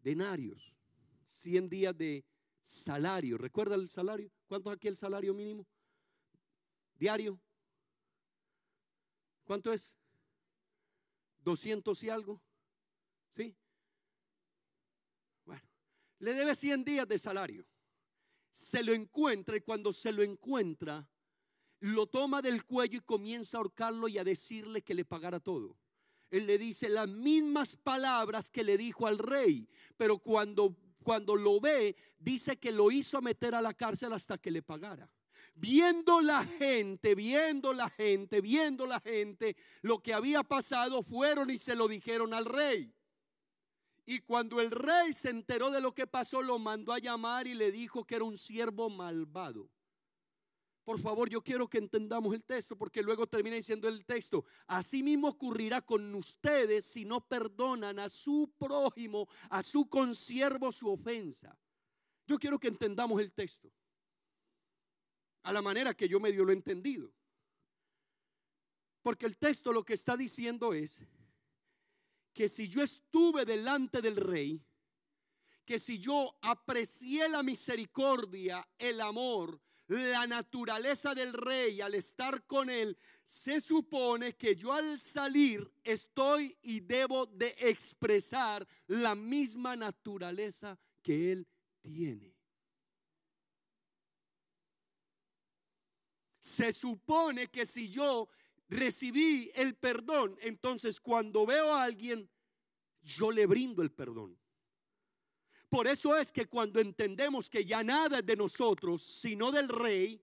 denarios, 100 días de salario. ¿Recuerda el salario? ¿Cuánto es aquí el salario mínimo? Diario. ¿Cuánto es? 200 y algo. ¿Sí? Bueno, le debe 100 días de salario. Se lo encuentra y cuando se lo encuentra, lo toma del cuello y comienza a ahorcarlo y a decirle que le pagara todo. Él le dice las mismas palabras que le dijo al rey, pero cuando, cuando lo ve, dice que lo hizo meter a la cárcel hasta que le pagara. Viendo la gente, viendo la gente, viendo la gente, lo que había pasado, fueron y se lo dijeron al rey. Y cuando el rey se enteró de lo que pasó, lo mandó a llamar y le dijo que era un siervo malvado. Por favor, yo quiero que entendamos el texto porque luego termina diciendo el texto, así mismo ocurrirá con ustedes si no perdonan a su prójimo, a su consiervo su ofensa. Yo quiero que entendamos el texto a la manera que yo medio lo he entendido. Porque el texto lo que está diciendo es que si yo estuve delante del rey, que si yo aprecié la misericordia, el amor, la naturaleza del rey al estar con él, se supone que yo al salir estoy y debo de expresar la misma naturaleza que él tiene. Se supone que si yo recibí el perdón, entonces cuando veo a alguien, yo le brindo el perdón. Por eso es que cuando entendemos que ya nada es de nosotros, sino del rey,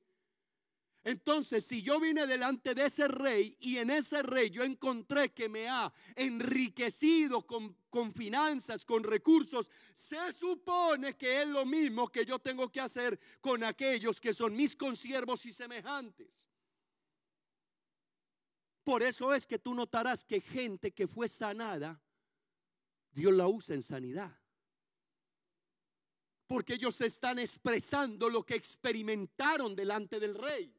entonces si yo vine delante de ese rey y en ese rey yo encontré que me ha enriquecido con, con finanzas, con recursos, se supone que es lo mismo que yo tengo que hacer con aquellos que son mis consiervos y semejantes. Por eso es que tú notarás que gente que fue sanada, Dios la usa en sanidad. Porque ellos están expresando lo que experimentaron delante del rey.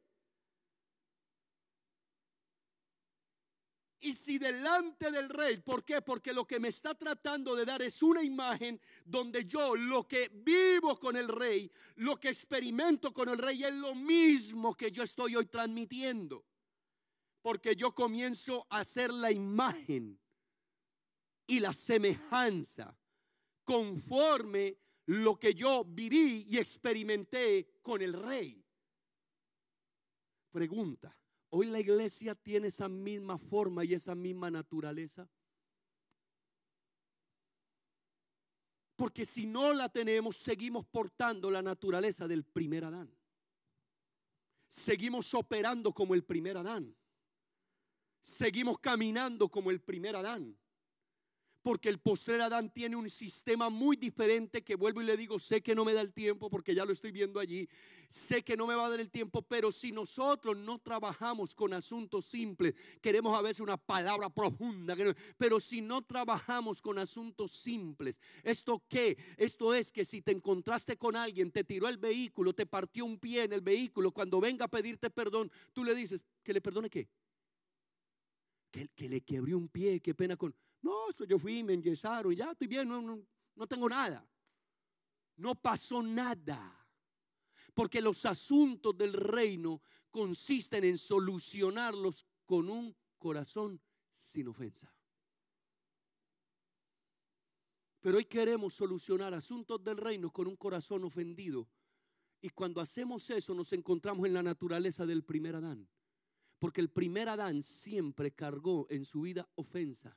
Y si delante del rey, ¿por qué? Porque lo que me está tratando de dar es una imagen donde yo lo que vivo con el rey, lo que experimento con el rey es lo mismo que yo estoy hoy transmitiendo. Porque yo comienzo a hacer la imagen y la semejanza conforme lo que yo viví y experimenté con el rey. Pregunta, Hoy la iglesia tiene esa misma forma y esa misma naturaleza. Porque si no la tenemos, seguimos portando la naturaleza del primer Adán. Seguimos operando como el primer Adán. Seguimos caminando como el primer Adán. Porque el postrer Adán tiene un sistema muy diferente que vuelvo y le digo, sé que no me da el tiempo porque ya lo estoy viendo allí, sé que no me va a dar el tiempo, pero si nosotros no trabajamos con asuntos simples, queremos a veces una palabra profunda, pero si no trabajamos con asuntos simples, ¿esto qué? Esto es que si te encontraste con alguien, te tiró el vehículo, te partió un pie en el vehículo, cuando venga a pedirte perdón, tú le dices, ¿que le perdone qué? Que, le quebré un pie, qué pena con... No, yo fui, me enyesaron, ya estoy bien, no, no, no tengo nada. No pasó nada. Porque los asuntos del reino consisten en solucionarlos con un corazón sin ofensa. Pero hoy queremos solucionar asuntos del reino con un corazón ofendido. Y cuando hacemos eso nos encontramos en la naturaleza del primer Adán. Porque el primer Adán siempre cargó en su vida ofensa.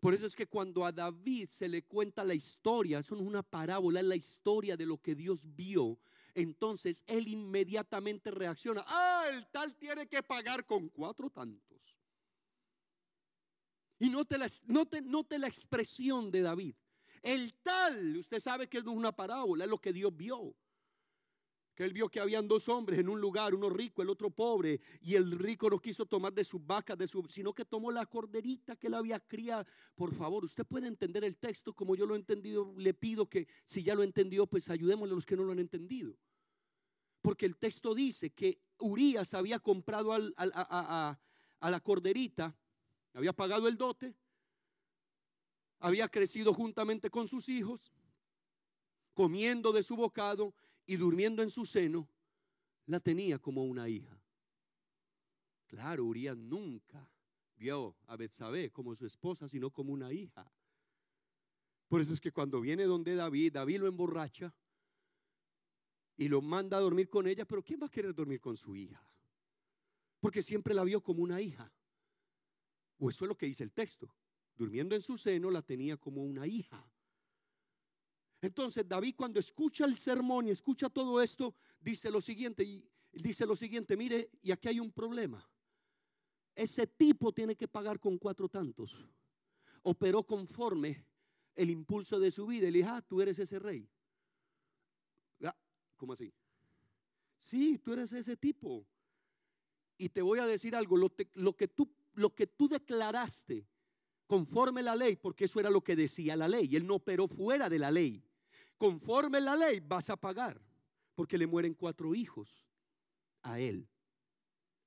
Por eso es que cuando a David se le cuenta la historia, eso no es una parábola, es la historia de lo que Dios vio. Entonces él inmediatamente reacciona. Ah, el tal tiene que pagar con cuatro tantos. Y note la, la expresión de David. El tal, usted sabe que no es una parábola, es lo que Dios vio que él vio que habían dos hombres en un lugar, uno rico, el otro pobre, y el rico no quiso tomar de sus vacas, de su, sino que tomó la corderita que él había criado. Por favor, usted puede entender el texto como yo lo he entendido. Le pido que si ya lo entendió, pues ayudémosle a los que no lo han entendido. Porque el texto dice que Urias había comprado a, a la corderita, había pagado el dote, había crecido juntamente con sus hijos, comiendo de su bocado y durmiendo en su seno, la tenía como una hija. Claro, Urias nunca vio a Betsabé como su esposa, sino como una hija. Por eso es que cuando viene donde David, David lo emborracha y lo manda a dormir con ella, pero ¿quién va a querer dormir con su hija? Porque siempre la vio como una hija. O eso es lo que dice el texto. Durmiendo en su seno la tenía como una hija. Entonces David cuando escucha el sermón y escucha todo esto, dice lo siguiente, y dice lo siguiente, mire, y aquí hay un problema. Ese tipo tiene que pagar con cuatro tantos. Operó conforme el impulso de su vida. Y le dijo, ah, tú eres ese rey. Ah, ¿Cómo así? Sí, tú eres ese tipo. Y te voy a decir algo, lo, lo, que tú, lo que tú declaraste conforme la ley, porque eso era lo que decía la ley. Él no operó fuera de la ley. Conforme la ley vas a pagar, porque le mueren cuatro hijos a él.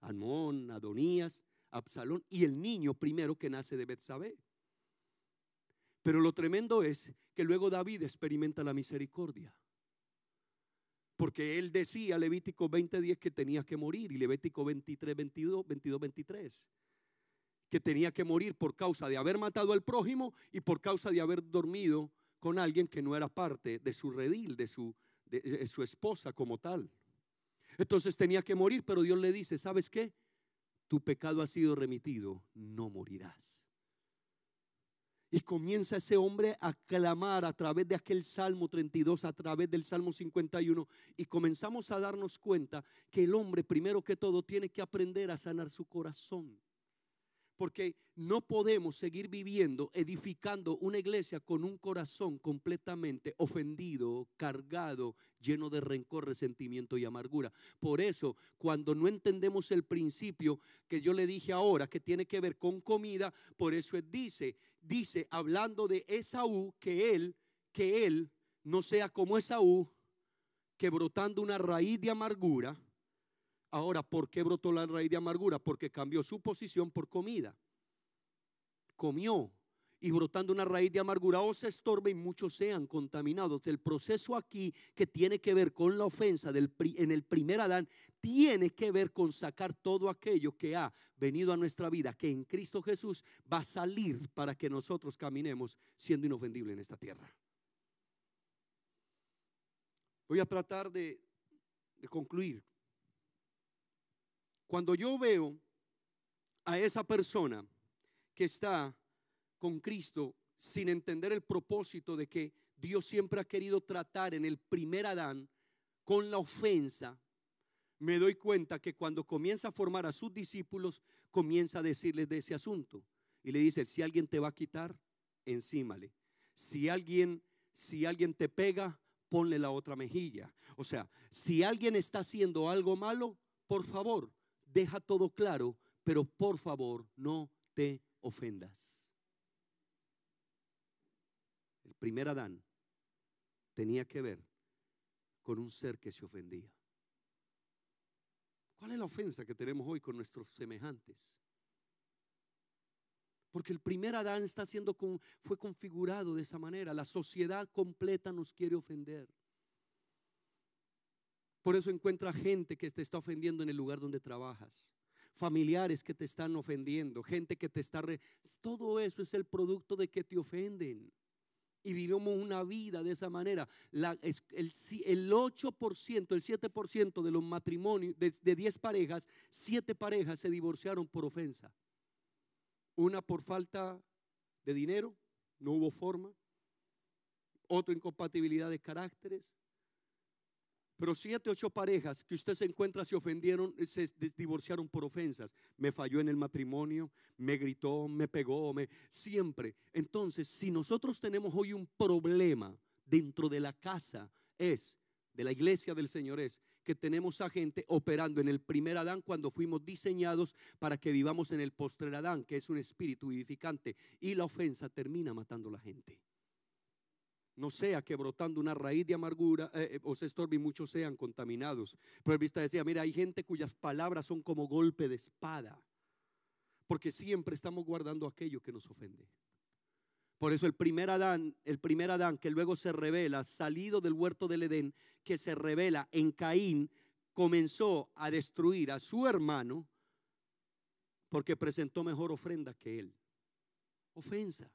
Amón, Adonías, Absalón y el niño primero que nace de Betsabé. Pero lo tremendo es que luego David experimenta la misericordia. Porque él decía Levítico 20:10 que tenía que morir y Levítico 23, 22, 22, 23 que tenía que morir por causa de haber matado al prójimo y por causa de haber dormido con alguien que no era parte de su redil, de su, de, su esposa como tal. Entonces tenía que morir, pero Dios le dice, ¿sabes qué? Tu pecado ha sido remitido, no morirás. Y comienza ese hombre a clamar a través de aquel Salmo 32, a través del Salmo 51, y comenzamos a darnos cuenta que el hombre primero que todo tiene que aprender a sanar su corazón. Porque no podemos seguir viviendo, edificando una iglesia con un corazón completamente ofendido, cargado, lleno de rencor, resentimiento y amargura. Por eso, cuando no entendemos el principio que yo le dije ahora, que tiene que ver con comida, por eso él dice, dice, hablando de Esaú, que él, que él no sea como Esaú, que brotando una raíz de amargura, Ahora, ¿por qué brotó la raíz de amargura? Porque cambió su posición por comida. Comió y brotando una raíz de amargura o se estorbe y muchos sean contaminados. El proceso aquí que tiene que ver con la ofensa del, en el primer Adán tiene que ver con sacar todo aquello que ha venido a nuestra vida, que en Cristo Jesús va a salir para que nosotros caminemos siendo inofendibles en esta tierra. Voy a tratar de concluir cuando yo veo a esa persona que está con Cristo sin entender el propósito de que Dios siempre ha querido tratar en el primer Adán con la ofensa, me doy cuenta que cuando comienza a formar a sus discípulos, comienza a decirles de ese asunto. Y le dice, si alguien te va a quitar, encímale. Si alguien, si alguien te pega, ponle la otra mejilla. O sea, si alguien está haciendo algo malo, por favor, deja todo claro, pero por favor no te ofendas. El primer Adán tenía que ver con un ser que se ofendía. ¿Cuál es la ofensa que tenemos hoy con nuestros semejantes? Porque el primer Adán está siendo fue configurado de esa manera. La sociedad completa nos quiere ofender. Por eso encuentra gente que te está ofendiendo en el lugar donde trabajas. Familiares que te están ofendiendo, gente que te está... Todo eso es el producto de que te ofenden. Y vivimos una vida de esa manera. el, el, 8%, el 7% de los matrimonios, de, de 10 parejas, 7 parejas se divorciaron por ofensa. Una por falta de dinero, no hubo forma. Otra incompatibilidad de caracteres. Pero siete, ocho parejas que usted se encuentra se ofendieron, se divorciaron por ofensas. Me falló en el matrimonio, me gritó, me pegó, me siempre. Entonces, si nosotros tenemos hoy un problema dentro de la casa, es de la iglesia del Señor es que tenemos a gente operando en el primer Adán cuando fuimos diseñados para que vivamos en el postrer Adán, que es un espíritu vivificante, y la ofensa termina matando a la gente no sea que brotando una raíz de amargura eh, eh, o se estorbe y muchos sean contaminados. Pero el vista decía, mira, hay gente cuyas palabras son como golpe de espada, porque siempre estamos guardando aquello que nos ofende. Por eso el primer Adán, el primer Adán que luego se revela, salido del huerto del Edén, que se revela en Caín, comenzó a destruir a su hermano porque presentó mejor ofrenda que él. Ofensa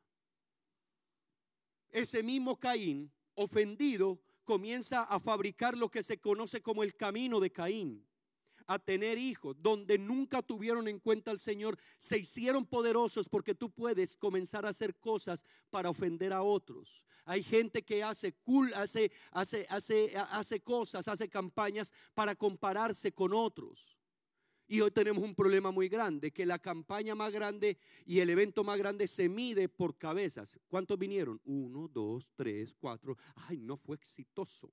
ese mismo Caín, ofendido, comienza a fabricar lo que se conoce como el camino de Caín a tener hijos, donde nunca tuvieron en cuenta al Señor, se hicieron poderosos porque tú puedes comenzar a hacer cosas para ofender a otros. Hay gente que hace cool, hace, hace, hace, hace cosas, hace campañas para compararse con otros. Y hoy tenemos un problema muy grande, que la campaña más grande y el evento más grande se mide por cabezas. ¿Cuántos vinieron? Uno, dos, tres, cuatro. Ay, no fue exitoso.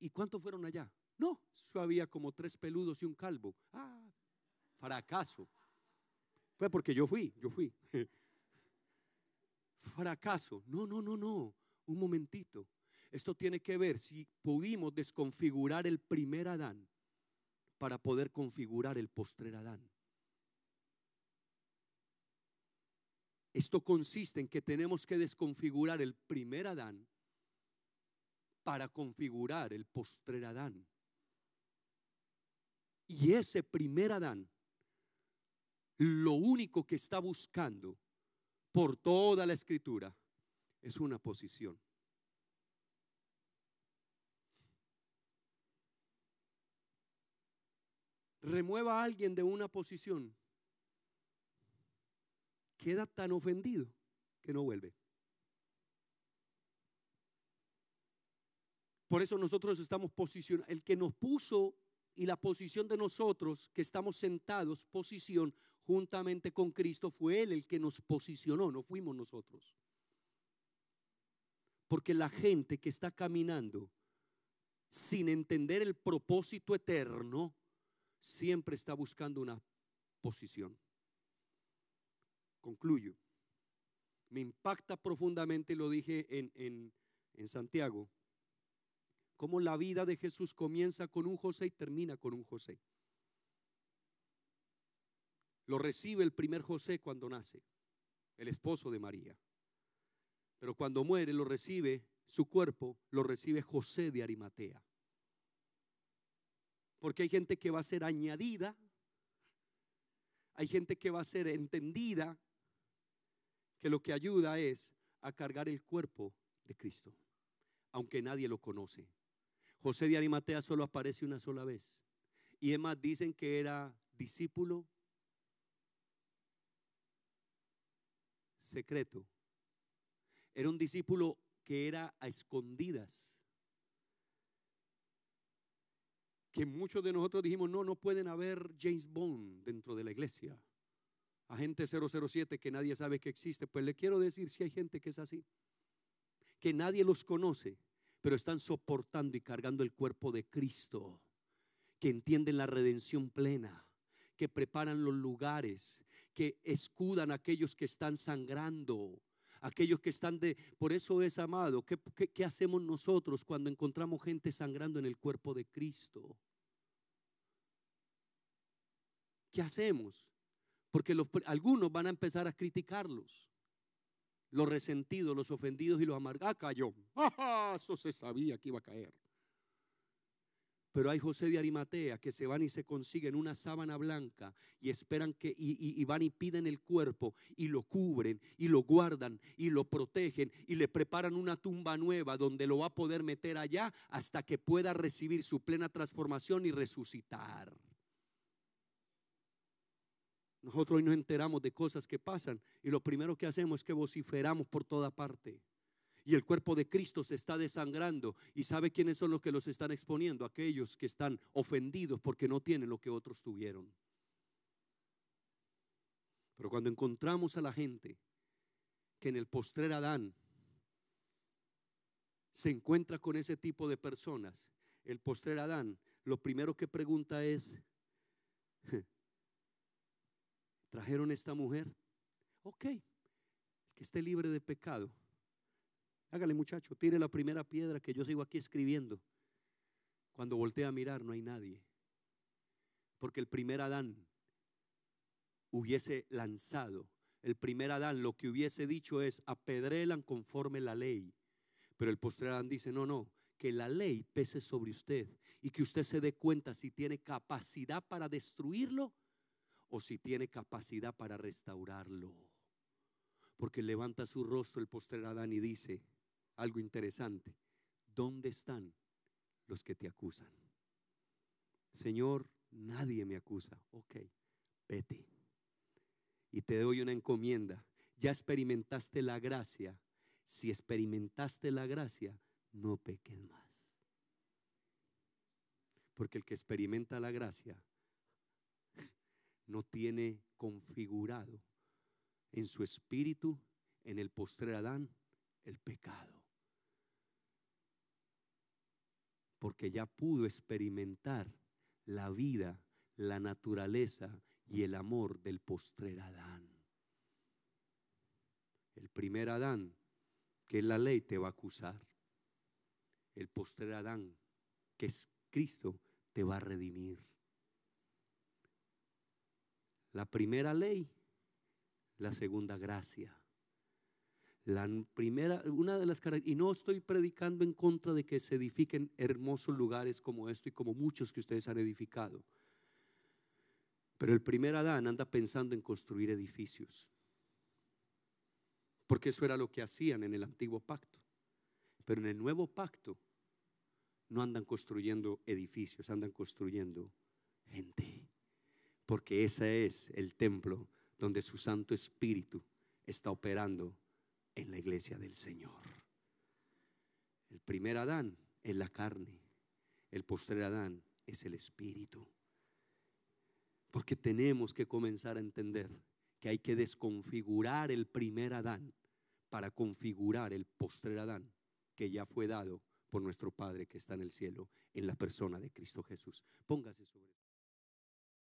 ¿Y, cuántos fueron allá? No, había como tres peludos y un calvo. Ah, fracaso. Fue porque yo fui, yo fui. fracaso. No, no, no, no. Un momentito. Esto tiene que ver si pudimos desconfigurar el primer Adán para poder configurar el postrer Adán. Esto consiste en que tenemos que desconfigurar el primer Adán para configurar el postrer Adán. Y ese primer Adán, lo único que está buscando por toda la escritura es una posición. Remueva a alguien de una posición, queda tan ofendido que no vuelve. Por eso nosotros estamos posicionados. El que nos puso y la posición de nosotros, que estamos sentados, posición, juntamente con Cristo, fue Él el que nos posicionó, no fuimos nosotros. Porque la gente que está caminando sin entender el propósito eterno, siempre está buscando una posición. Concluyo. Me impacta profundamente, lo dije en, en, en Santiago, cómo la vida de Jesús comienza con un José y termina con un José. Lo recibe el primer José cuando nace, el esposo de María. Pero cuando muere lo recibe, su cuerpo lo recibe José de Arimatea. Porque hay gente que va a ser añadida, hay gente que va a ser entendida, que lo que ayuda es a cargar el cuerpo de Cristo, aunque nadie lo conoce. José de Arimatea solo aparece una sola vez. Y es más, dicen que era discípulo secreto. Era un discípulo que era a escondidas. Que muchos de nosotros dijimos, no, no pueden haber James Bond dentro de la iglesia. Agente 007 que nadie sabe que existe. Pues le quiero decir si hay gente que es así. Que nadie los conoce pero están soportando y cargando el cuerpo de Cristo, que entienden la redención plena, que preparan los lugares, que escudan a aquellos que están sangrando, aquellos que están de... Por eso es amado, ¿qué, qué, hacemos nosotros cuando encontramos gente sangrando en el cuerpo de Cristo? ¿Qué hacemos? Porque algunos van a empezar a criticarlos los resentidos, los ofendidos y los amargados. Ah, cayó. Eso se sabía que iba a caer. Pero hay José de Arimatea que se van y se consiguen una sábana blanca y esperan que, y, y, van y piden el cuerpo y lo cubren y lo guardan y lo protegen y le preparan una tumba nueva donde lo va a poder meter allá hasta que pueda recibir su plena transformación y resucitar. Nosotros hoy nos enteramos de cosas que pasan y lo primero que hacemos es que vociferamos por toda parte. Y el cuerpo de Cristo se está desangrando. ¿Y sabe quiénes son los que los están exponiendo? Aquellos que están ofendidos porque no tienen lo que otros tuvieron. Pero cuando encontramos a la gente que en el postrer Adán se encuentra con ese tipo de personas, el postrer Adán, lo primero que pregunta es, trajeron esta mujer. Ok, que esté libre de pecado. Hágale muchacho, tire la primera piedra que yo sigo aquí escribiendo. Cuando voltea a mirar no hay nadie. Porque el primer Adán hubiese lanzado. El primer Adán lo que hubiese dicho es apedrelan conforme la ley. Pero el postrer Adán dice, no, no, que la ley pese sobre usted y que usted se dé cuenta si tiene capacidad para destruirlo o si tiene capacidad para restaurarlo. Porque levanta su rostro el postrer Adán y dice algo interesante. ¿Dónde están los que te acusan? Señor, nadie me acusa. Ok, vete. Y te doy una encomienda. Ya experimentaste la gracia. Si experimentaste la gracia, no peques más. Porque el que experimenta la gracia no tiene configurado en su espíritu, en el postrer Adán, el pecado. Porque ya pudo experimentar la vida, la naturaleza y el amor del postrer Adán. El primer Adán, que es la ley, te va a acusar. El postrer Adán, que es Cristo, te va a redimir. La primera ley, la segunda gracia. La primera, una de las y no estoy predicando en contra de que se edifiquen hermosos lugares como esto y como muchos que ustedes han edificado. Pero el primer Adán anda pensando en construir edificios. Porque eso era lo que hacían en el antiguo pacto. Pero en el nuevo pacto no andan construyendo edificios, andan construyendo gente porque ese es el templo donde su Santo Espíritu está operando en la iglesia del Señor. El primer Adán es la carne. El postrer Adán es el espíritu. Porque tenemos que comenzar a entender que hay que desconfigurar el primer Adán para configurar el postrer Adán que ya fue dado por nuestro Padre que está en el cielo en la persona de Cristo Jesús. Póngase sobre